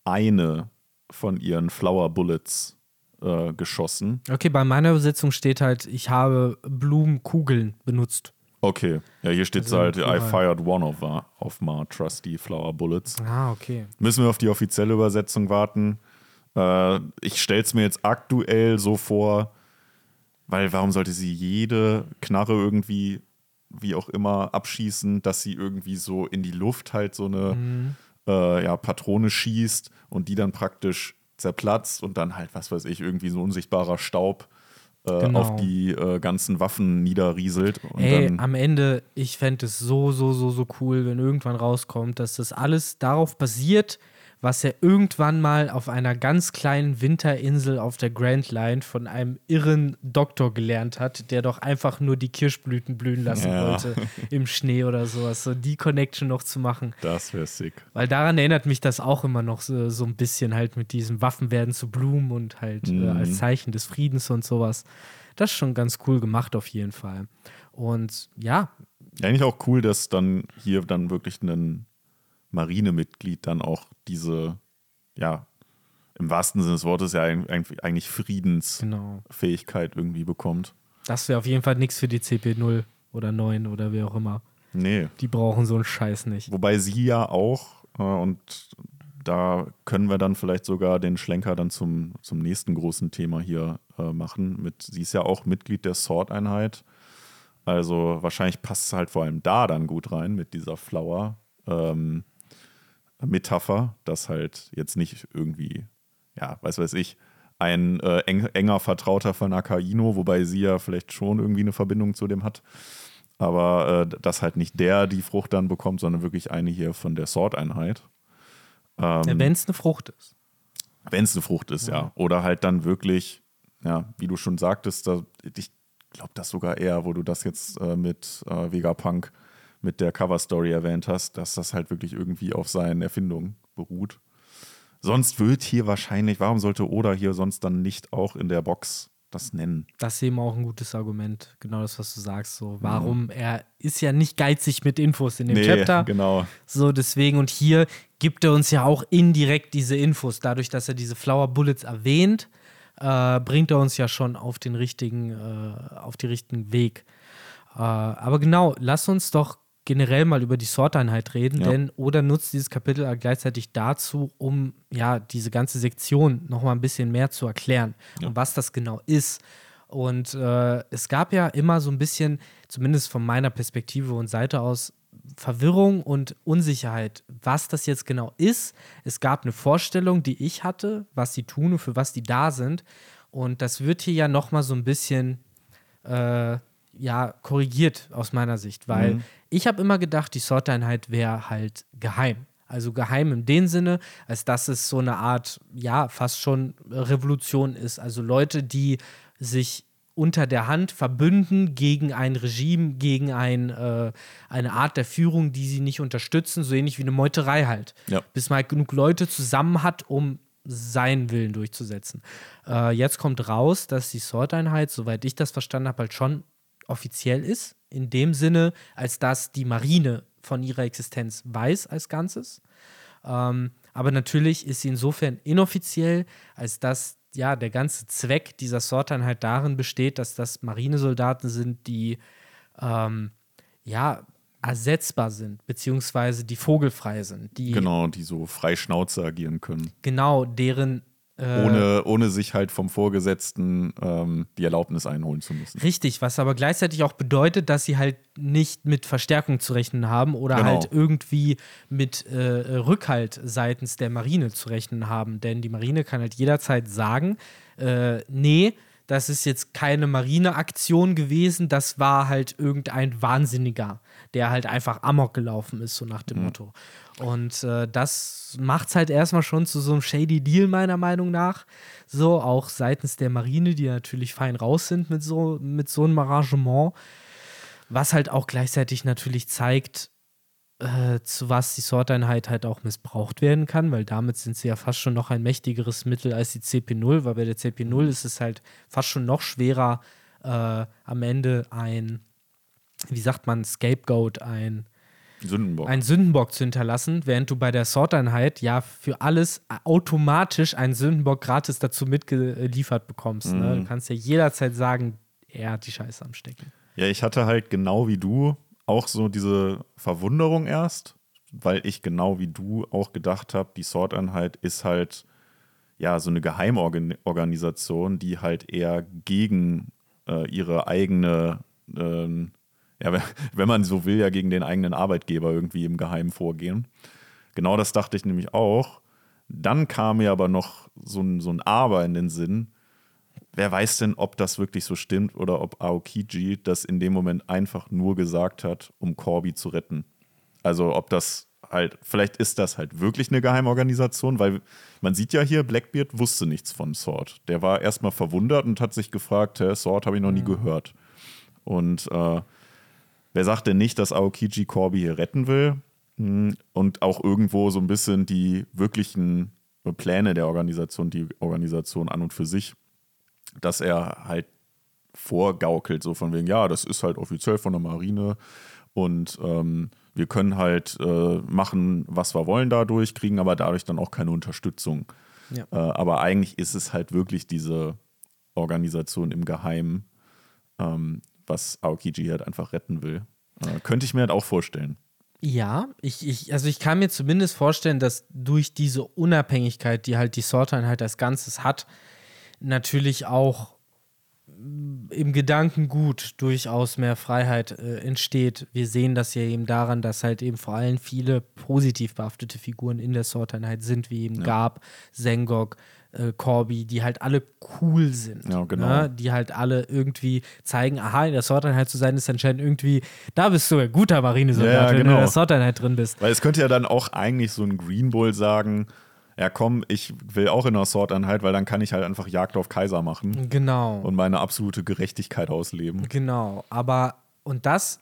eine von ihren Flower Bullets äh, geschossen. Okay, bei meiner Übersetzung steht halt, ich habe Blumenkugeln benutzt. Okay, ja, hier steht Also halt, I fired one of, of my trusty Flower Bullets. Ah, okay. Müssen wir auf die offizielle Übersetzung warten. Äh, ich stelle es mir jetzt aktuell so vor, weil warum sollte sie jede Knarre irgendwie, wie auch immer, abschießen, dass sie irgendwie so in die Luft halt so eine Mhm. äh, ja, Patrone schießt und die dann praktisch zerplatzt und dann halt, was weiß ich, irgendwie so ein unsichtbarer Staub Genau. auf die äh, ganzen Waffen niederrieselt. Und Ey, am Ende, ich fände es so, so, so, so cool, wenn irgendwann rauskommt, dass das alles darauf basiert, was er irgendwann mal auf einer ganz kleinen Winterinsel auf der Grand Line von einem irren Doktor gelernt hat, der doch einfach nur die Kirschblüten blühen lassen Ja. wollte <laughs> im Schnee oder sowas. So die Connection noch zu machen. das wäre sick. Weil daran erinnert mich das auch immer noch so, so ein bisschen halt mit diesem Waffen werden zu Blumen und halt äh, Mhm. als Zeichen des Friedens und sowas. Das ist schon ganz cool gemacht auf jeden Fall. Und ja, Ja, Eigentlich auch cool, dass dann hier dann wirklich ein Marinemitglied dann auch diese, ja, im wahrsten Sinne des Wortes ja eig- eig- eigentlich Friedensfähigkeit genau. irgendwie bekommt. Das wäre auf jeden Fall nichts für die CP0 oder 9 oder wie auch immer. Nee. Die brauchen so einen Scheiß nicht. Wobei sie ja auch, äh, und da können wir dann vielleicht sogar den Schlenker dann zum, zum nächsten großen Thema hier äh, machen. Mit, sie ist ja auch Mitglied der Sword-Einheit. Also wahrscheinlich passt es halt vor allem da dann gut rein mit dieser Flower. Ähm, Metapher, dass halt jetzt nicht irgendwie, ja, was weiß ich, ein äh, eng, enger Vertrauter von Akaino, wobei sie ja vielleicht schon irgendwie eine Verbindung zu dem hat. Aber äh, dass halt nicht der die Frucht dann bekommt, sondern wirklich eine hier von der Sword-Einheit. Ja, Wenn es eine Frucht ist. Wenn es eine Frucht ist, ja. Oder halt dann wirklich, ja, wie du schon sagtest, da, ich glaube das sogar eher, wo du das jetzt äh, mit äh, Vegapunk mit der Cover-Story erwähnt hast, dass das halt wirklich irgendwie auf seinen Erfindungen beruht. Sonst wird hier wahrscheinlich, warum sollte Oda hier sonst dann nicht auch in der Box das nennen? Das ist eben auch ein gutes Argument. Genau das, was du sagst. So, warum? Er ist ja nicht geizig mit Infos in dem Chapter. genau. So, deswegen, und hier gibt er uns ja auch indirekt diese Infos. Dadurch, dass er diese Flower Bullets erwähnt, äh, bringt er uns ja schon auf den richtigen, äh, auf den richtigen Weg. Äh, aber genau, lass uns doch generell mal über die Sorteinheit reden, Ja. denn Oda nutzt dieses Kapitel gleichzeitig dazu, um ja diese ganze Sektion noch mal ein bisschen mehr zu erklären und was das genau ist. Und äh, es gab ja immer so ein bisschen, zumindest von meiner Perspektive und Seite aus, Verwirrung und Unsicherheit, was das jetzt genau ist. Es gab eine Vorstellung, die ich hatte, was sie tun und für was die da sind. Und das wird hier ja noch mal so ein bisschen äh, ja, korrigiert aus meiner Sicht, weil ich habe immer gedacht, die Sorteinheit wäre halt geheim. Also geheim in dem Sinne, als dass es so eine Art, ja, fast schon Revolution ist. Also Leute, die sich unter der Hand verbünden gegen ein Regime, gegen ein, äh, eine Art der Führung, die sie nicht unterstützen, so ähnlich wie eine Meuterei halt. Ja. Bis man halt genug Leute zusammen hat, um seinen Willen durchzusetzen. Äh, jetzt kommt raus, dass die Sword-Einheit, soweit ich das verstanden habe, halt schon offiziell ist. In dem Sinne, als dass die Marine von ihrer Existenz weiß als Ganzes. Ähm, aber natürlich ist sie insofern inoffiziell, als dass ja der ganze Zweck dieser Sorteinheit darin besteht, dass das Marinesoldaten sind, die ähm, ja ersetzbar sind, beziehungsweise die vogelfrei sind, die Genau, die so frei Schnauze agieren können. genau deren ohne, ohne sich halt vom Vorgesetzten ähm, die Erlaubnis einholen zu müssen. Richtig, was aber gleichzeitig auch bedeutet, dass sie halt nicht mit Verstärkung zu rechnen haben oder Genau. halt irgendwie mit äh, Rückhalt seitens der Marine zu rechnen haben. Denn die Marine kann halt jederzeit sagen, äh, nee, das ist jetzt keine Marineaktion gewesen, das war halt irgendein Wahnsinniger, der halt einfach Amok gelaufen ist, so nach dem Motto. Und äh, das macht es halt erstmal schon zu so einem shady Deal, meiner Meinung nach. So, auch seitens der Marine, die natürlich fein raus sind mit so, mit so einem Arrangement. Was halt auch gleichzeitig natürlich zeigt, äh, zu was die Sorteinheit halt auch missbraucht werden kann, weil damit sind sie ja fast schon noch ein mächtigeres Mittel als die CP0, weil bei der CP0 ist es halt fast schon noch schwerer, äh, am Ende ein, wie sagt man, Scapegoat, ein Sündenbock. einen Sündenbock zu hinterlassen, während du bei der Sorteinheit ja für alles automatisch einen Sündenbock gratis dazu mitgeliefert bekommst. Ne? Du kannst ja jederzeit sagen, er hat die Scheiße am Stecken. Ja, ich hatte halt genau wie du auch so diese Verwunderung erst, weil ich genau wie du auch gedacht habe, die Sorteinheit ist halt ja so eine Geheimorganisation, die halt eher gegen äh, ihre eigene, ähm, ja, wenn- man so will, ja gegen den eigenen Arbeitgeber irgendwie im Geheimen vorgehen. Genau das dachte ich nämlich auch. Dann kam mir aber noch so ein, so ein Aber in den Sinn, wer weiß denn, ob das wirklich so stimmt oder ob Aokiji das in dem Moment einfach nur gesagt hat, um Corby zu retten. Also ob das halt, vielleicht ist das halt wirklich eine Geheimorganisation, weil man sieht ja hier, Blackbeard wusste nichts von Sword. Der war erstmal verwundert und hat sich gefragt, hä, Sword habe ich noch nie gehört. Und äh, wer sagt denn nicht, dass Aokiji Corby hier retten will? Hm, Und auch irgendwo so ein bisschen die wirklichen Pläne der Organisation, die Organisation an und für sich dass er halt vorgaukelt, so von wegen, ja, das ist halt offiziell von der Marine und ähm, wir können halt äh, machen, was wir wollen dadurch, kriegen aber dadurch dann auch keine Unterstützung. Ja. Äh, aber eigentlich ist es halt wirklich diese Organisation im Geheimen, ähm, was Aokiji halt einfach retten will. Äh, könnte ich mir halt auch vorstellen. Ja, ich, ich, also ich kann mir zumindest vorstellen, dass durch diese Unabhängigkeit, die halt die Sorteinheit als Ganzes hat, natürlich auch mm, im Gedankengut durchaus mehr Freiheit äh, entsteht. Wir sehen das ja eben daran, dass halt eben vor allem viele positiv behaftete Figuren in der Sorteinheit sind, wie eben Gab, Sengok, äh, Corby, die halt alle cool sind. Ja, genau. Ne? Die halt alle irgendwie zeigen, aha, in der Sorteinheit zu sein ist anscheinend irgendwie, da bist du ein guter Marinesoldat, Ja, ja, wenn du genau. in der Sorteinheit drin bist. Weil es könnte ja dann auch eigentlich so ein Green Bull sagen, ja komm, ich will auch in der Sword-Einheit, weil dann kann ich halt einfach Jagd auf Kaiser machen Genau. und meine absolute Gerechtigkeit ausleben. Genau, aber und das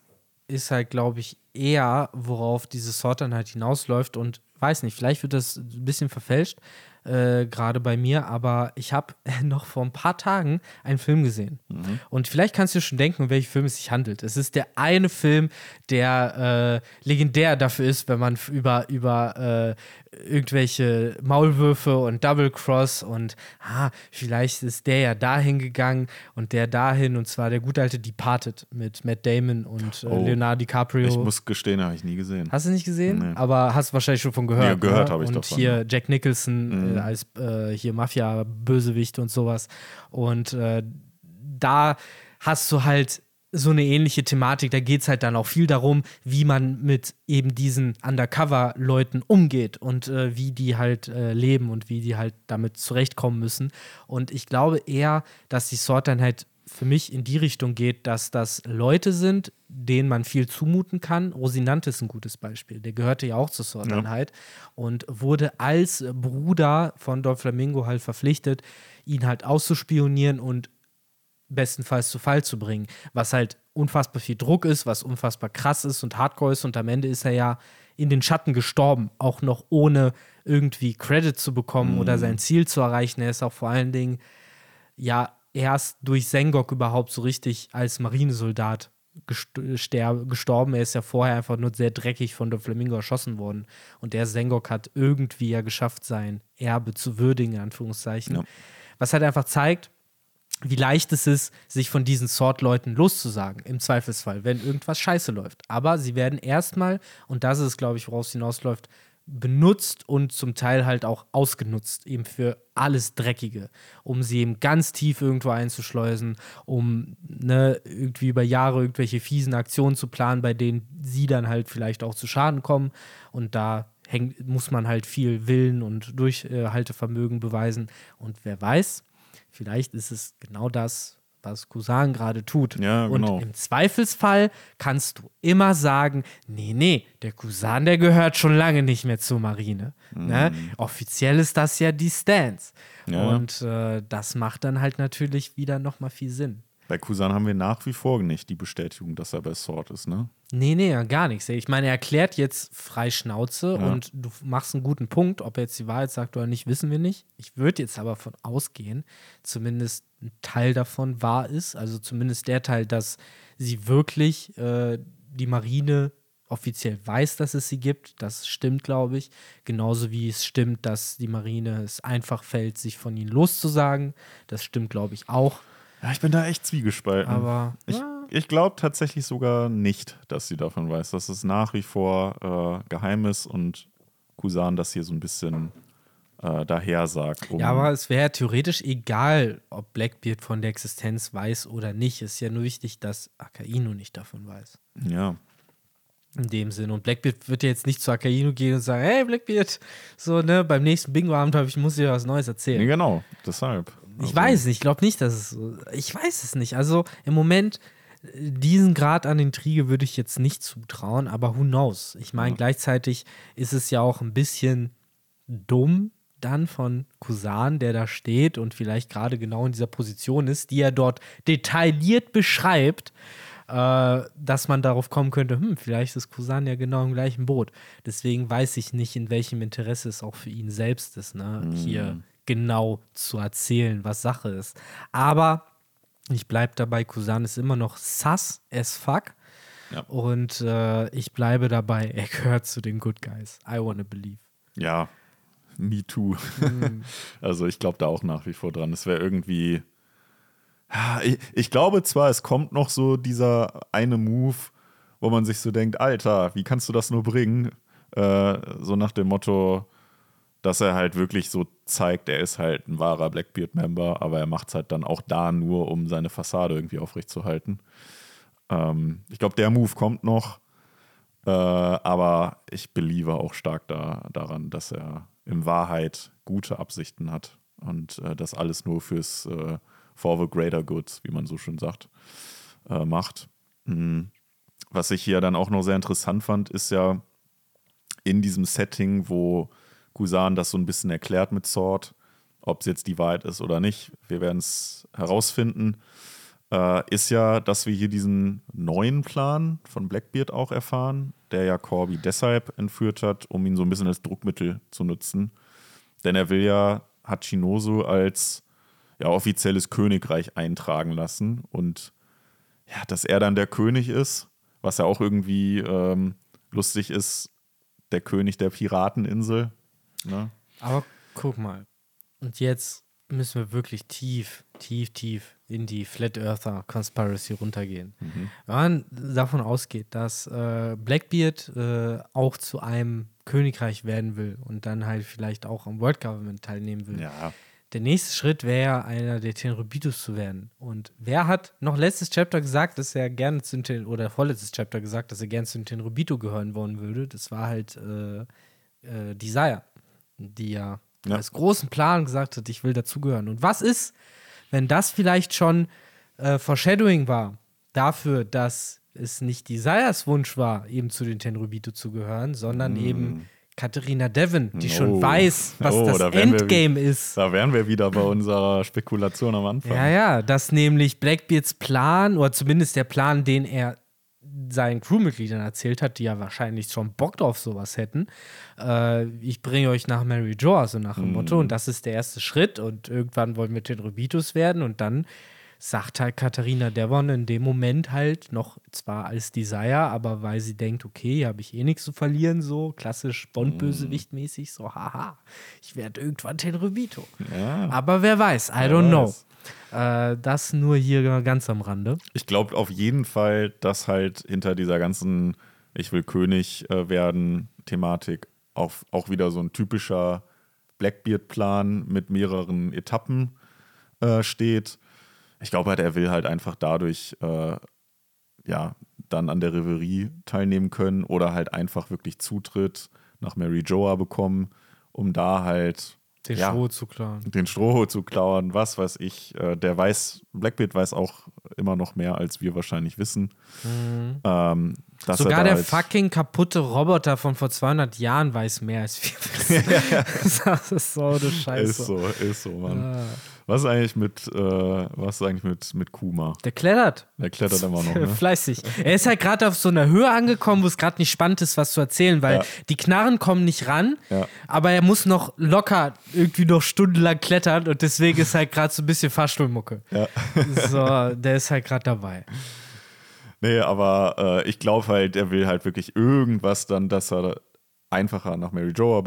ist halt, glaube ich, eher, worauf diese Sorteinheit hinausläuft und weiß nicht, vielleicht wird das ein bisschen verfälscht, äh, gerade bei mir, aber ich habe <laughs> noch vor ein paar Tagen einen Film gesehen. Und vielleicht kannst du dir schon denken, um welchen Film es sich handelt. Es ist der eine Film, der äh, legendär dafür ist, wenn man über, über äh, irgendwelche Maulwürfe und Double Cross und ah, vielleicht ist der ja dahin gegangen und der dahin und zwar der gute alte Departed mit Matt Damon und äh, Oh. Leonardo DiCaprio. Ich muss gestehen, habe ich nie gesehen. Hast du nicht gesehen? Nee. Aber hast wahrscheinlich schon von gehört. Ja, gehört ne? habe ich Und davon, hier ja. Jack Nicholson Mhm. Äh, als äh, hier Mafia-Bösewicht und sowas. Und äh, da hast du halt so eine ähnliche Thematik. Da geht es halt dann auch viel darum, wie man mit eben diesen Undercover-Leuten umgeht und äh, wie die halt äh, leben und wie die halt damit zurechtkommen müssen. Und ich glaube eher, dass die Sort dann halt für mich in die Richtung geht, dass das Leute sind, denen man viel zumuten kann. Rosinante ist ein gutes Beispiel. Der gehörte ja auch zur Sorteinheit und wurde als Bruder von Don Flamingo halt verpflichtet, ihn halt auszuspionieren und bestenfalls zu Fall zu bringen. Was halt unfassbar viel Druck ist, was unfassbar krass ist und hardcore ist. Und am Ende ist er ja in den Schatten gestorben, auch noch ohne irgendwie Credit zu bekommen oder sein Ziel zu erreichen. Er ist auch vor allen Dingen ja erst durch Sengok überhaupt so richtig als Marinesoldat gestorben. Er ist ja vorher einfach nur sehr dreckig von der Flamingo erschossen worden. Und der Sengok hat irgendwie ja geschafft, sein Erbe zu würdigen, in Anführungszeichen. Ja. Was halt einfach zeigt, wie leicht es ist, sich von diesen Sort-Leuten loszusagen, im Zweifelsfall, wenn irgendwas scheiße läuft. Aber sie werden erstmal, und das ist, glaube ich, woraus es hinausläuft, benutzt und zum Teil halt auch ausgenutzt, eben für alles Dreckige, um sie eben ganz tief irgendwo einzuschleusen, um ne, irgendwie über Jahre irgendwelche fiesen Aktionen zu planen, bei denen sie dann halt vielleicht auch zu Schaden kommen. Und da häng, muss man halt viel Willen und Durchhaltevermögen beweisen. Und wer weiß, vielleicht ist es genau das, was Kusan gerade tut. Ja, genau. Und im Zweifelsfall kannst du immer sagen, nee, nee, der Kusan, der gehört schon lange nicht mehr zur Marine. Ne? Offiziell ist das ja die Stance. Ja. Und äh, das macht dann halt natürlich wieder nochmal viel Sinn. Bei Kusan haben wir nach wie vor nicht die Bestätigung, dass er bei Sword ist, ne? Nee, nee, ja, gar nichts. Ich meine, er erklärt jetzt frei Schnauze Ja. und du machst einen guten Punkt. Ob er jetzt die Wahrheit sagt oder nicht, wissen wir nicht. Ich würde jetzt aber von ausgehen, zumindest ein Teil davon wahr ist. Also zumindest der Teil, dass sie wirklich äh, die Marine offiziell weiß, dass es sie gibt. Das stimmt, glaube ich. Genauso wie es stimmt, dass die Marine es einfach fällt, sich von ihnen loszusagen. Das stimmt, glaube ich, auch. Ja, ich bin da echt zwiegespalten. Aber ich, ja, ich glaube tatsächlich sogar nicht, dass sie davon weiß, dass es nach wie vor äh, geheim ist und Kusan das hier so ein bisschen äh, daher sagt. Um, Ja, aber es wäre theoretisch egal, ob Blackbeard von der Existenz weiß oder nicht. Es ist ja nur wichtig, dass Akainu nicht davon weiß. ja. In dem Sinn. Und Blackbeard wird ja jetzt nicht zu Akainu gehen und sagen, hey Blackbeard, so, ne, beim nächsten Bingo-Abend ich, muss ich dir was Neues erzählen. Nee, genau, deshalb. Ich Also, weiß nicht, ich glaube nicht, dass es so. Ich weiß es nicht. Also im Moment, diesen Grad an Intrige würde ich jetzt nicht zutrauen, aber who knows? Ich meine, gleichzeitig ist es ja auch ein bisschen dumm dann von Kusan, der da steht und vielleicht gerade genau in dieser Position ist, die er dort detailliert beschreibt, äh, dass man darauf kommen könnte, hm, vielleicht ist Kusan ja genau im gleichen Boot. Deswegen weiß ich nicht, in welchem Interesse es auch für ihn selbst ist, ne, hier genau zu erzählen, was Sache ist. Aber ich bleibe dabei, Kusan ist immer noch sass as fuck. Ja. Und äh, ich bleibe dabei, er gehört zu den Good Guys. I wanna believe. Ja, me too. <laughs> also ich glaube da auch nach wie vor dran. Es wäre irgendwie. Ich, ich glaube zwar, es kommt noch so dieser eine Move, wo man sich so denkt, Alter, wie kannst du das nur bringen? Äh, so nach dem Motto, dass er halt wirklich so zeigt, er ist halt ein wahrer Blackbeard-Member, aber er macht es halt dann auch da nur, um seine Fassade irgendwie aufrechtzuerhalten. Ähm, ich glaube, der Move kommt noch. Äh, aber ich beliebe auch stark da, daran, dass er in Wahrheit gute Absichten hat und äh, das alles nur fürs äh, for the greater good, wie man so schön sagt, äh, macht. Mhm. Was ich hier dann auch noch sehr interessant fand, ist ja in diesem Setting, wo Kusan das so ein bisschen erklärt mit Sword, ob es jetzt die Wahrheit ist oder nicht, wir werden es herausfinden äh, ist ja, dass wir hier diesen neuen Plan von Blackbeard auch erfahren, der ja Corby deshalb entführt hat, um ihn so ein bisschen als Druckmittel zu nutzen. Denn er will ja Hachinosu als ja, offizielles Königreich eintragen lassen und ja, dass er dann der König ist, was ja auch irgendwie ähm, lustig ist, der König der Pirateninsel. Ne? Aber guck mal. Und jetzt müssen wir wirklich tief, tief, tief in die Flat Earther Conspiracy runtergehen. Wenn man davon ausgeht, dass äh, Blackbeard äh, auch zu einem Königreich werden will und dann halt vielleicht auch am World Government teilnehmen will. Ja, Der nächste Schritt wäre, einer der Tenrybitus zu werden. Und wer hat noch letztes Chapter gesagt, dass er gerne zu den, oder vorletztes Chapter gesagt, dass er gerne zu den Tenrybitu gehören wollen würde? Das war halt äh, äh, Desire, die ja, Ja. als großen Plan gesagt hat, ich will dazugehören. Und was ist, wenn das vielleicht schon äh, Foreshadowing war dafür, dass es nicht Desires Wunsch war, eben zu den Tenrybitu zu gehören, sondern eben Katharina Devon, die schon Mm. Oh. weiß, was Oh, das da wir Endgame ist. da wären wir wieder bei unserer Spekulation am Anfang. Ja, ja, dass nämlich Blackbeards Plan, oder zumindest der Plan, den er seinen Crewmitgliedern erzählt hat, die ja wahrscheinlich schon Bock drauf sowas hätten. Äh, ich bringe euch nach Mary Jo, so nach dem Motto, und das ist der erste Schritt. Und irgendwann wollen wir Tenrybitus werden. Und dann sagt halt Katharina Devon in dem Moment halt noch zwar als Desire, aber weil sie denkt, okay, hier habe ich eh nichts zu verlieren, so klassisch Bond-Bösewicht-mäßig, so haha, ich werde irgendwann Tenrybito. Ja. Aber wer weiß, I Wer don't know. weiß. Äh, das nur hier ganz am Rande. Ich glaube auf jeden Fall, dass halt hinter dieser ganzen Ich will König äh, werden Thematik auch, auch wieder so ein typischer Blackbeard-Plan mit mehreren Etappen äh, steht. Ich glaube halt, er will halt einfach dadurch äh, ja dann an der Reverie teilnehmen können oder halt einfach wirklich Zutritt nach Mary Joa bekommen, um da halt Den ja, Stroh zu klauen. den Strohhut zu klauen, was weiß ich. Äh, der weiß, Blackbeard weiß auch immer noch mehr, als wir wahrscheinlich wissen. Ähm, dass Mhm. Sogar er da der halt- fucking kaputte Roboter von vor 200 Jahren weiß mehr als wir wissen. <laughs> <laughs> das ist so eine Scheiße. Ist so, ist so, Mann. Ah. Was ist eigentlich mit, äh, was eigentlich mit, mit Kuma? Der klettert. Der klettert immer noch, <laughs> ne? Fleißig. Er ist halt gerade auf so einer Höhe angekommen, wo es gerade nicht spannend ist, was zu erzählen, weil Ja. die Knarren kommen nicht ran, Ja. aber er muss noch locker irgendwie noch stundenlang klettern und deswegen ist halt gerade so ein bisschen Fahrstuhlmucke. Ja. So, der ist halt gerade dabei. Nee, aber äh, ich glaube halt, er will halt wirklich irgendwas dann, dass er einfacher nach Mary Joa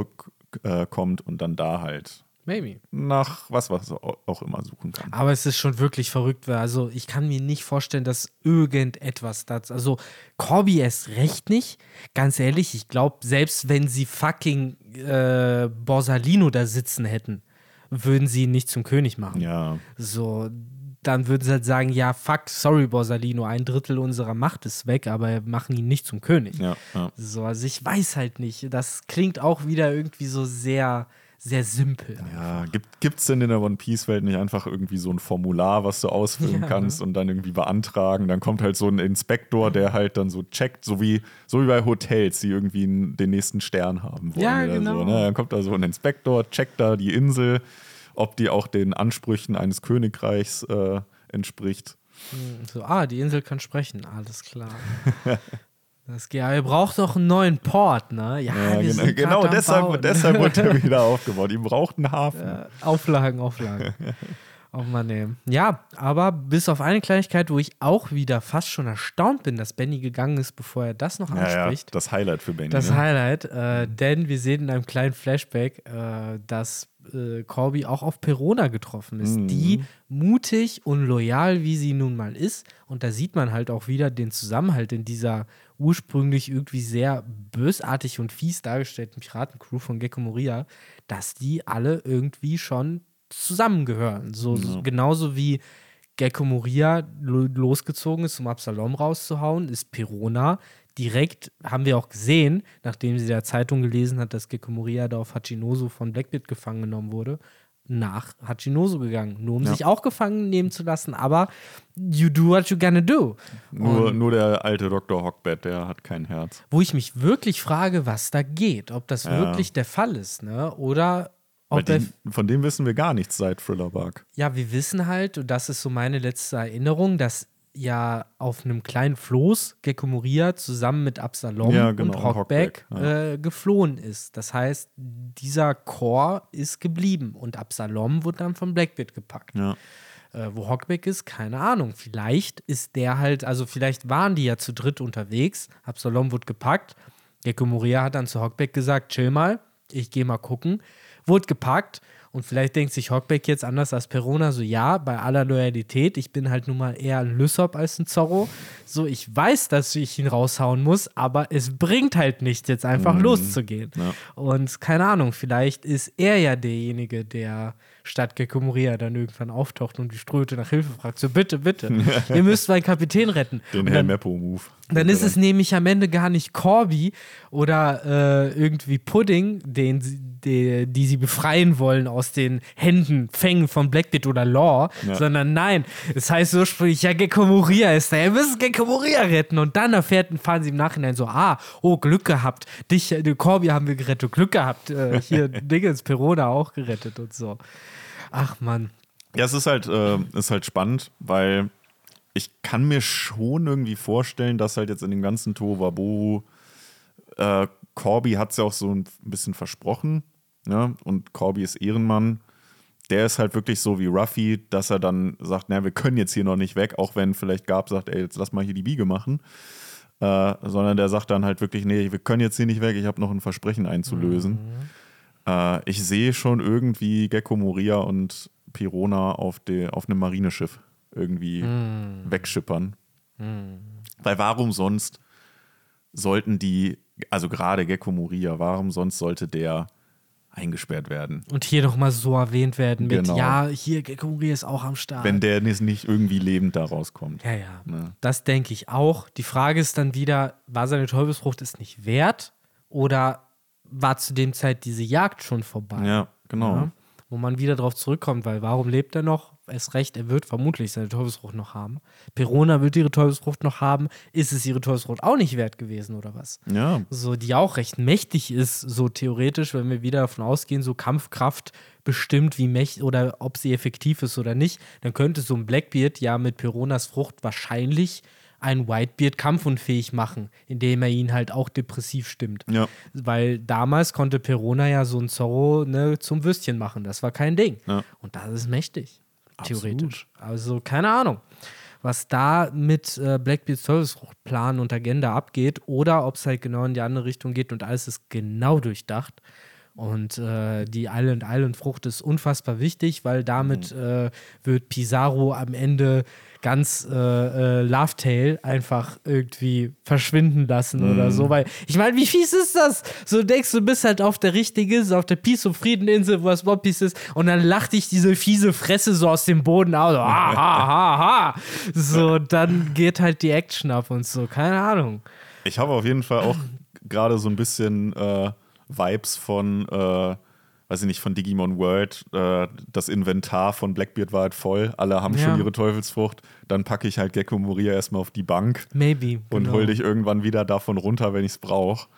äh, kommt und dann da halt Maybe. nach was, was auch immer suchen kann. Aber es ist schon wirklich verrückt, weil also ich kann mir nicht vorstellen, dass irgendetwas dazu. Also Corby erst recht nicht. Ganz ehrlich, ich glaube, selbst wenn sie fucking äh, Borsalino da sitzen hätten, würden sie ihn nicht zum König machen. Ja, So, dann würden sie halt sagen, ja, fuck, sorry, Borsalino, ein Drittel unserer Macht ist weg, aber wir machen ihn nicht zum König. ja, ja. So, also ich weiß halt nicht. Das klingt auch wieder irgendwie so sehr, sehr simpel. Ja, gibt es denn in der One Piece-Welt nicht einfach irgendwie so ein Formular, was du ausfüllen Ja. kannst und dann irgendwie beantragen? Dann kommt halt so ein Inspektor, der halt dann so checkt, so wie, so wie bei Hotels, die irgendwie den nächsten Stern haben wollen. Ja, oder genau. So, ne? Dann kommt da so ein Inspektor, checkt da die Insel, ob die auch den Ansprüchen eines Königreichs äh, entspricht. So, ah, die Insel kann sprechen, alles klar. <laughs> Das ihr braucht doch einen neuen Port, ne? Ja, Ja, genau, genau deshalb, Bauen. deshalb wird er <laughs> wieder aufgebaut. Ihm braucht einen Hafen. Äh, Auflagen, Auflagen. Oh Mann, ey. Ja, aber bis auf eine Kleinigkeit, wo ich auch wieder fast schon erstaunt bin, dass Benny gegangen ist, bevor er das noch Ja, ja, anspricht. das Highlight für Benny. Das ne? Highlight, äh, denn wir sehen in einem kleinen Flashback, äh, dass äh, Corby auch auf Perona getroffen ist, Mhm. die mutig und loyal, wie sie nun mal ist. Und da sieht man halt auch wieder den Zusammenhalt in dieser ursprünglich irgendwie sehr bösartig und fies dargestellten Piratencrew von Gecko Moria, dass die alle irgendwie schon zusammengehören. So, so genauso wie Gecko Moria lo losgezogen ist, um Absalom rauszuhauen, ist Perona direkt, haben wir auch gesehen, nachdem sie der Zeitung gelesen hat, dass Gecko Moria da auf Hachinoso von Blackbeard gefangen genommen wurde, nach Hachinoso gegangen, nur um Ja. sich auch gefangen nehmen zu lassen, aber you do what you gonna do. Nur, Und nur der alte Dr. Hockbed, der hat kein Herz. wo ich mich wirklich frage, was da geht, ob das Ja. wirklich der Fall ist, ne? Oder ob die, von dem wissen wir gar nichts seit Thriller Bark. Ja, wir wissen halt, und das ist so meine letzte Erinnerung, dass ja auf einem kleinen Floß Gecko Moria zusammen mit Absalom Ja, genau, und und Hockback Hockback, ja. äh, geflohen ist. Das heißt, dieser Chor ist geblieben und Absalom wurde dann von Blackbeard gepackt. Ja. Äh, wo Hockback ist, keine Ahnung. Vielleicht ist der halt, also vielleicht waren die ja zu dritt unterwegs. Absalom wurde gepackt. Gecko Moria hat dann zu Hockback gesagt: Chill mal, ich gehe mal gucken. Wurde gepackt und vielleicht denkt sich Hockback jetzt anders als Perona so: Ja, bei aller Loyalität, ich bin halt nun mal eher ein Lysop als ein Zorro. So, ich weiß, dass ich ihn raushauen muss, aber es bringt halt nichts, jetzt einfach loszugehen. Ja. Und keine Ahnung, vielleicht ist er ja derjenige, der statt Gecko Moria dann irgendwann auftaucht und die Ströte nach Hilfe fragt. So, bitte, bitte, <laughs> ihr müsst meinen Kapitän retten. Den Herr dann, Meppo-Move. dann ist es nämlich am Ende gar nicht Corby oder äh, irgendwie Pudding, den sie, die, die sie befreien wollen aus den Händen, Fängen von Blackbeard oder Law, Ja. sondern nein, es heißt ursprünglich, ja, Gecko Moria ist da, ihr müsst Gecko Moria retten. Und dann erfährt, fahren sie im Nachhinein so, ah, oh, Glück gehabt, dich, äh, Corby haben wir gerettet, Glück gehabt, äh, hier <laughs> Dingens, Perona auch gerettet und so. Ach Mann. Ja, es ist halt, äh, ist halt spannend, weil ich kann mir schon irgendwie vorstellen, dass halt jetzt in dem ganzen Tohuwabohu äh, Corby hat es ja auch so ein bisschen versprochen, ne? Und Corby ist Ehrenmann. Der ist halt wirklich so wie Ruffy, dass er dann sagt, naja, wir können jetzt hier noch nicht weg, auch wenn vielleicht Gab sagt, ey, jetzt lass mal hier die Biege machen. Äh, sondern der sagt dann halt wirklich, nee, wir können jetzt hier nicht weg, ich habe noch ein Versprechen einzulösen. Äh, ich sehe schon irgendwie Gecko Moria und Pirona auf, de, auf einem Marineschiff irgendwie wegschippern. Weil warum sonst sollten die also gerade Gecko Moria, warum sonst sollte der eingesperrt werden? Und hier nochmal so erwähnt werden mit, Genau. ja, hier Gekuri ist auch am Start. Wenn der nicht nicht irgendwie lebend da rauskommt. ja, ja. Ne? Das denke ich auch. Die Frage ist dann wieder, war seine Teufelsfrucht es nicht wert oder war zu dem Zeit diese Jagd schon vorbei? Ja, genau. Ja, wo man wieder drauf zurückkommt, weil warum lebt er noch? Erst recht, er wird vermutlich seine Teufelsfrucht noch haben. Perona wird ihre Teufelsfrucht noch haben. Ist es ihre Teufelsfrucht auch nicht wert gewesen oder was? Ja, So, die auch recht mächtig ist, so theoretisch, wenn wir wieder davon ausgehen, so Kampfkraft bestimmt, wie mächtig oder ob sie effektiv ist oder nicht, dann könnte so ein Blackbeard ja mit Peronas Frucht wahrscheinlich einen Whitebeard kampfunfähig machen, indem er ihn halt auch depressiv stimmt. ja, Weil damals konnte Perona ja so ein Zorro ne, zum Würstchen machen. Das war kein Ding. Ja. Und das ist mächtig. Absolut. Theoretisch. Also keine Ahnung, was da mit äh, Blackbeards Teufelsfruchtplan und Agenda abgeht oder ob es halt genau in die andere Richtung geht und alles ist genau durchdacht. Und äh, die Island Island Frucht ist unfassbar wichtig, weil damit äh, wird Pizarro am Ende ganz äh, äh, Lovetail einfach irgendwie verschwinden lassen oder so. Weil, ich meine, wie fies ist das? So denkst, du bist halt auf der richtigen Insel, auf der Peace und Frieden Insel, wo das One Piece ist, und dann lacht dich diese fiese Fresse so aus dem Boden aus. So, ha, ha, ha, ha. So, <laughs> dann geht halt die Action ab und so. Keine Ahnung. Ich habe auf jeden Fall auch gerade so ein bisschen äh, Vibes von, äh, weiß ich nicht, von Digimon World. Äh, das Inventar von Blackbeard war halt voll. Alle haben Ja. schon ihre Teufelsfrucht. Dann packe ich halt Gecko Moria erstmal auf die Bank Maybe. und genau. hol dich irgendwann wieder davon runter, wenn ich es brauche.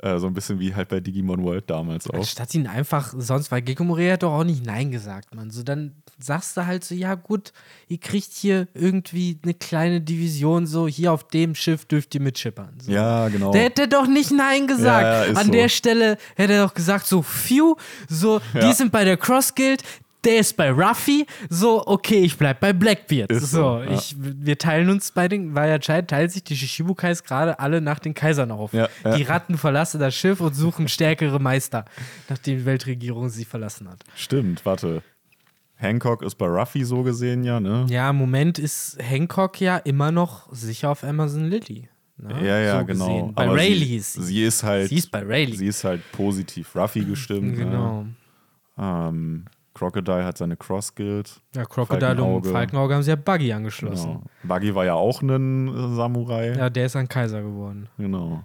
Äh, so ein bisschen wie halt bei Digimon World damals auch. Anstatt ihn einfach, sonst, weil Gecko Moria hat doch auch nicht Nein gesagt, man. So, dann sagst du halt so, ja gut, ihr kriegt hier irgendwie eine kleine Division, so, hier auf dem Schiff dürft ihr mitschippern. So. Ja, genau. Der hätte doch nicht Nein gesagt. Ja, ja, An so. der Stelle hätte er doch gesagt, so, phew, so, die Ja. sind bei der Cross Guild, der ist bei Ruffy, so, okay, ich bleib bei Blackbeard. Ist so, ja. ich, wir teilen uns bei den, weil anscheinend teilen sich die Shishibukais gerade alle nach den Kaisern auf. Ja, ja. Die Ratten verlassen das Schiff und suchen stärkere Meister, nachdem die Weltregierung sie verlassen hat. Stimmt, warte. Hancock ist bei Ruffy so gesehen, ja, ne? Ja, im Moment ist Hancock ja immer noch sicher auf Amazon Lily. Ne? Ja, ja, So genau. gesehen. Bei Aber Rayleigh sie, ist sie. sie ist halt. Sie ist bei Rayleigh. Sie ist halt positiv Ruffy gestimmt. Genau. Ne? Ähm, Crocodile hat seine Cross Guild. Ja, Crocodile und Falkenauge. Falkenauge haben sie ja Buggy angeschlossen. Genau. Buggy war ja auch ein äh, Samurai. Ja, der ist ein Kaiser geworden. Genau.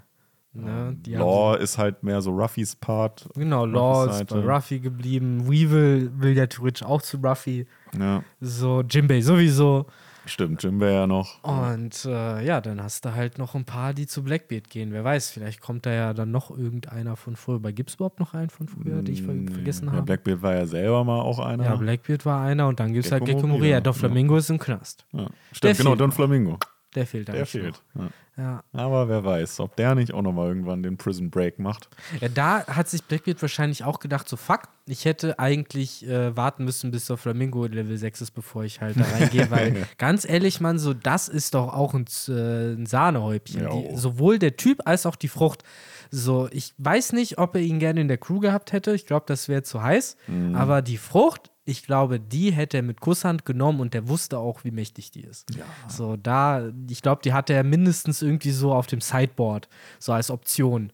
Ne? Law ist halt mehr so Ruffys Part. genau, Law ist bei. Ruffy geblieben. Weevil will ja theoretisch auch zu Ruffy. Ja, So, Jimbei sowieso. Stimmt. Jimbe ja noch. Und äh, ja, dann hast du halt noch ein paar, die zu Blackbeard gehen. Wer weiß, vielleicht kommt da ja dann noch irgendeiner von früher. Gibt es überhaupt noch einen von früher, den ich ver vergessen ja, habe? Blackbeard war ja selber mal auch einer. Ja, Blackbeard war einer und dann gibt es halt Gecko Moria, Moria. Doch ja. Flamingo ist im Knast. Ja. Stimmt, genau, fehlt Don. Flamingo. Der fehlt Der fehlt. Ja. noch. Ja. Aber wer weiß, ob der nicht auch nochmal irgendwann den Prison Break macht. Ja, da hat sich Blackbeard wahrscheinlich auch gedacht, so fuck, ich hätte eigentlich äh, warten müssen, bis der Flamingo Level 6 ist, bevor ich halt da reingehe, weil <laughs> ganz ehrlich, Mann, so das ist doch auch ein, äh, ein Sahnehäubchen. Ja. Die, sowohl der Typ als auch die Frucht. So, ich weiß nicht, ob er ihn gerne in der Crew gehabt hätte. Ich glaube, das wäre zu heiß. Mhm. Aber die Frucht, ich glaube, die hätte er mit Kusshand genommen und der wusste auch, wie mächtig die ist. So, da, ich glaube, die hatte er mindestens irgendwie so auf dem Sideboard, so als Option.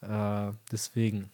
Äh, deswegen.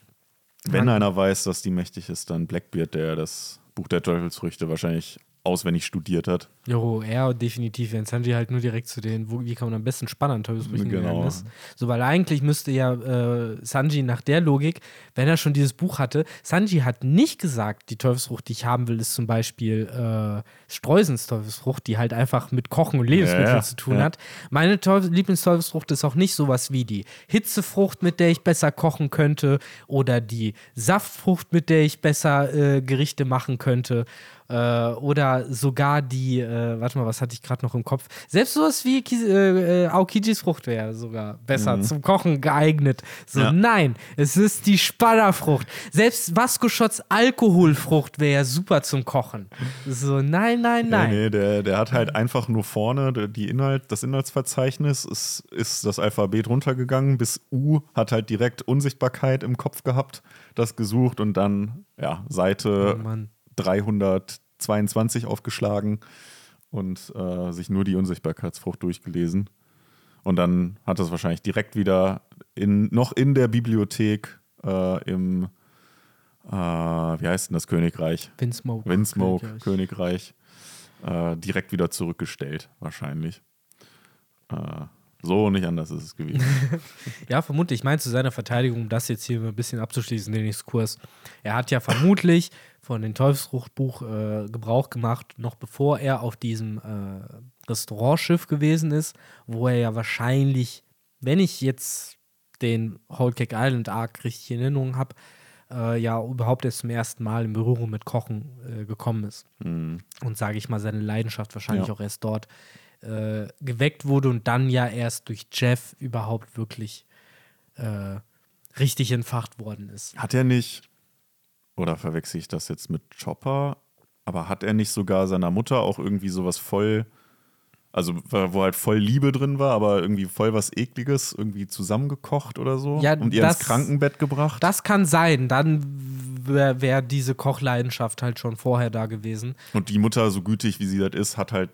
Wenn Man- einer weiß, dass die mächtig ist, dann Blackbeard, der das Buch der Teufelsfrüchte wahrscheinlich auswendig studiert hat. Jo, er definitiv. Wenn Sanji halt nur direkt zu den, wo, wie kann man am besten Spannen an Teufelsbrüchen Genau. ist. So, weil eigentlich müsste ja äh, Sanji nach der Logik, wenn er schon dieses Buch hatte, Sanji hat nicht gesagt, die Teufelsfrucht, die ich haben will, ist zum Beispiel äh, Streusens Teufelsfrucht, die halt einfach mit Kochen und Lebensmitteln Ja, ja, zu tun ja. hat. Meine Teufel Lieblingsteufelsfrucht ist auch nicht sowas wie die Hitzefrucht, mit der ich besser kochen könnte, oder die Saftfrucht, mit der ich besser äh, Gerichte machen könnte. Äh, oder sogar die, äh, warte mal, was hatte ich gerade noch im Kopf? Selbst sowas wie Kis äh, äh, Aokijis Frucht wäre sogar besser zum Kochen geeignet. So, Ja. nein, es ist die Spannerfrucht. Selbst Vasco Schotts Alkoholfrucht wäre ja super zum Kochen. So, nein, nein, nein. Nee, nee, der, der hat halt einfach nur vorne die Inhalt, das Inhaltsverzeichnis, ist, ist das Alphabet runtergegangen, bis U hat halt direkt Unsichtbarkeit im Kopf gehabt, das gesucht und dann, ja, Seite Oh Mann. 322 aufgeschlagen und äh, sich nur die Unsichtbarkeitsfrucht durchgelesen. Und dann hat das wahrscheinlich direkt wieder in, noch in der Bibliothek äh, im, äh, wie heißt denn das Königreich? Windsmoke. Windsmoke, Königreich. Königreich, äh, direkt wieder zurückgestellt, wahrscheinlich. Äh, so nicht anders ist es gewesen. <laughs> Ja, vermutlich. Ich meine, zu seiner Verteidigung, um das jetzt hier ein bisschen abzuschließen, den Exkurs. Er hat ja vermutlich von dem Teufelsfruchtbuch äh, Gebrauch gemacht, noch bevor er auf diesem äh, Restaurantschiff gewesen ist, wo er ja wahrscheinlich, wenn ich jetzt den Whole Cake Island Arc richtig in Erinnerung habe, äh, ja überhaupt erst zum ersten Mal in Berührung mit Kochen äh, gekommen ist. Hm. Und sage ich mal, seine Leidenschaft wahrscheinlich Ja. auch erst dort äh, geweckt wurde und dann ja erst durch Jeff überhaupt wirklich richtig entfacht worden ist. Hat er nicht, oder verwechsel ich das jetzt mit Chopper, aber hat er nicht sogar seiner Mutter auch irgendwie sowas voll, also wo halt voll Liebe drin war, aber irgendwie voll was Ekliges irgendwie zusammengekocht oder so Ja, und ihr das- ins Krankenbett gebracht? Das kann sein, dann wäre wär diese Kochleidenschaft halt schon vorher da gewesen. Und die Mutter, so gütig wie sie das ist, hat halt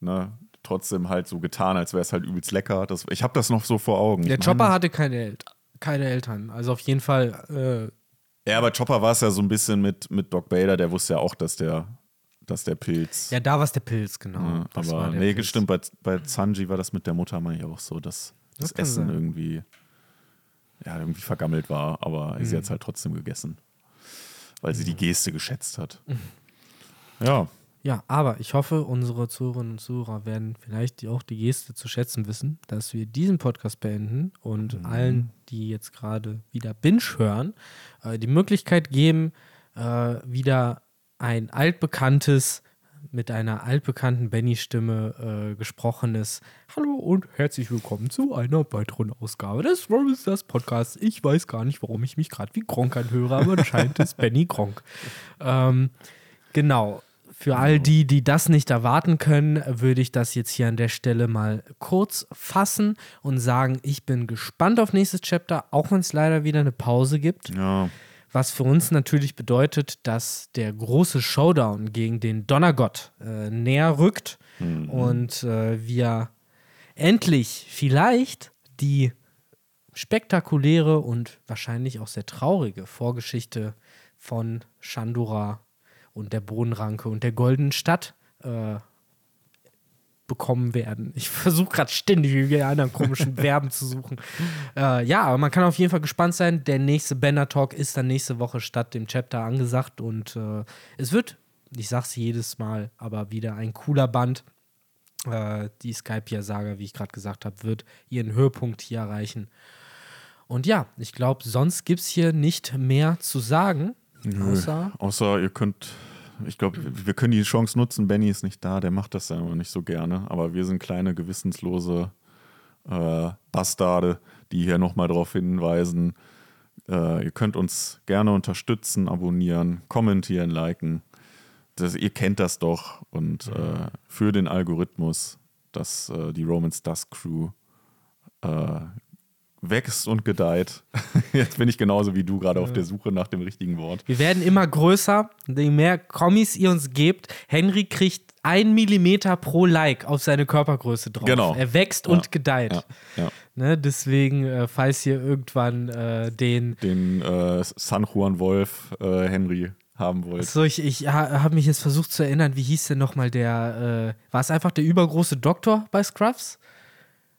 ne, trotzdem halt so getan, als wäre es halt übelst lecker. Das, ich habe das noch so vor Augen. Der Chopper hatte keine, El keine Eltern. Also auf jeden Fall, Ja, aber Chopper war es ja so ein bisschen mit, mit Doc Bader, der wusste ja auch, dass der, dass der Pilz. ja, da war es der Pilz, genau. Ja, aber nee, Pilz. stimmt, bei, bei Sanji war das mit der Mutter mal ja auch so, dass das, Das Essen sein. irgendwie, ja, irgendwie vergammelt war, aber Mhm. sie hat es halt trotzdem gegessen. Weil sie die Geste geschätzt hat. Ja, Ja, aber ich hoffe, unsere Zuhörerinnen und Zuhörer werden vielleicht die- auch die Geste zu schätzen wissen, dass wir diesen Podcast beenden und allen, die jetzt gerade wieder Binge hören, äh, die Möglichkeit geben, äh, wieder ein altbekanntes, mit einer altbekannten Benny-Stimme äh, gesprochenes Hallo und herzlich willkommen zu einer weiteren Ausgabe des Robins das Podcast. Ich weiß gar nicht, warum ich mich gerade wie Gronk anhöre, aber anscheinend ist <laughs> Benny Gronk. Ähm, genau. Für all die, die das nicht erwarten können, würde ich das jetzt hier an der Stelle mal kurz fassen und sagen, ich bin gespannt auf nächstes Chapter, auch wenn es leider wieder eine Pause gibt. ja. Was für uns natürlich bedeutet, dass der große Showdown gegen den Donnergott äh, näher rückt und äh, wir endlich vielleicht die spektakuläre und wahrscheinlich auch sehr traurige Vorgeschichte von Shandura und der Bodenranke und der Goldenen Stadt äh, bekommen werden. Ich <laughs> versuche gerade ständig irgendwie anderen komischen <laughs> Verben zu suchen. Äh, ja, aber man kann auf jeden Fall gespannt sein. Der nächste Banner Talk ist dann nächste Woche statt dem Chapter angesagt und äh, es wird, ich sag's jedes Mal, aber wieder ein cooler Band. Äh, die Skypia-Saga, wie ich gerade gesagt habe, wird ihren Höhepunkt hier erreichen. Und ja, ich glaube, sonst gibt es hier nicht mehr zu sagen. Außer, Außer ihr könnt, ich glaube, wir können die Chance nutzen. Benny ist nicht da, der macht das ja immer nicht so gerne. Aber wir sind kleine, gewissenslose äh, Bastarde, die hier nochmal darauf hinweisen. Äh, ihr könnt uns gerne unterstützen, abonnieren, kommentieren, liken. Das, ihr kennt das doch. Und äh, für den Algorithmus, dass äh, die Romans Dust Crew äh, wächst und gedeiht. <laughs> Jetzt bin ich genauso wie du gerade auf der Suche nach dem richtigen Wort. wir werden immer größer. Je mehr Kommis ihr uns gebt, Henry kriegt ein Millimeter pro Like auf seine Körpergröße drauf. Genau. Er wächst Ja. und gedeiht. Ja, ja. Ne, deswegen, äh, falls ihr irgendwann äh, den Den äh, San Juan Wolf äh, Henry haben wollt. So, ich, ich ha, habe mich jetzt versucht zu erinnern, wie hieß denn nochmal der, äh, war es einfach der übergroße Doktor bei Scruffs?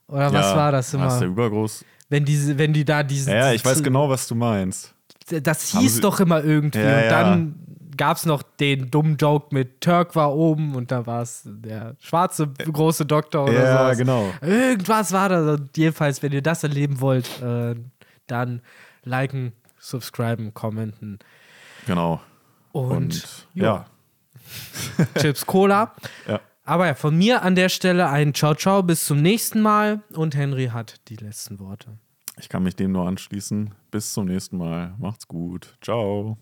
Oder was war das War es der immer? übergroß? Wenn, diese, wenn die da diese. Ja, ja, ich weiß genau, was du meinst. Das hieß doch immer irgendwie. Ja, und ja. dann gab es noch den dummen Joke mit Turk war oben und da war es der schwarze große Doktor oder ja, sowas. genau. Irgendwas war da. Und jedenfalls, wenn ihr das erleben wollt, äh, dann liken, subscriben, kommenten. Genau. Und, Und ja. ja. Chips Cola. Ja. Aber ja, von mir an der Stelle ein Ciao Ciao bis zum nächsten Mal und Henry hat die letzten Worte. Ich kann mich dem nur anschließen. Bis zum nächsten Mal. Macht's gut. Ciao.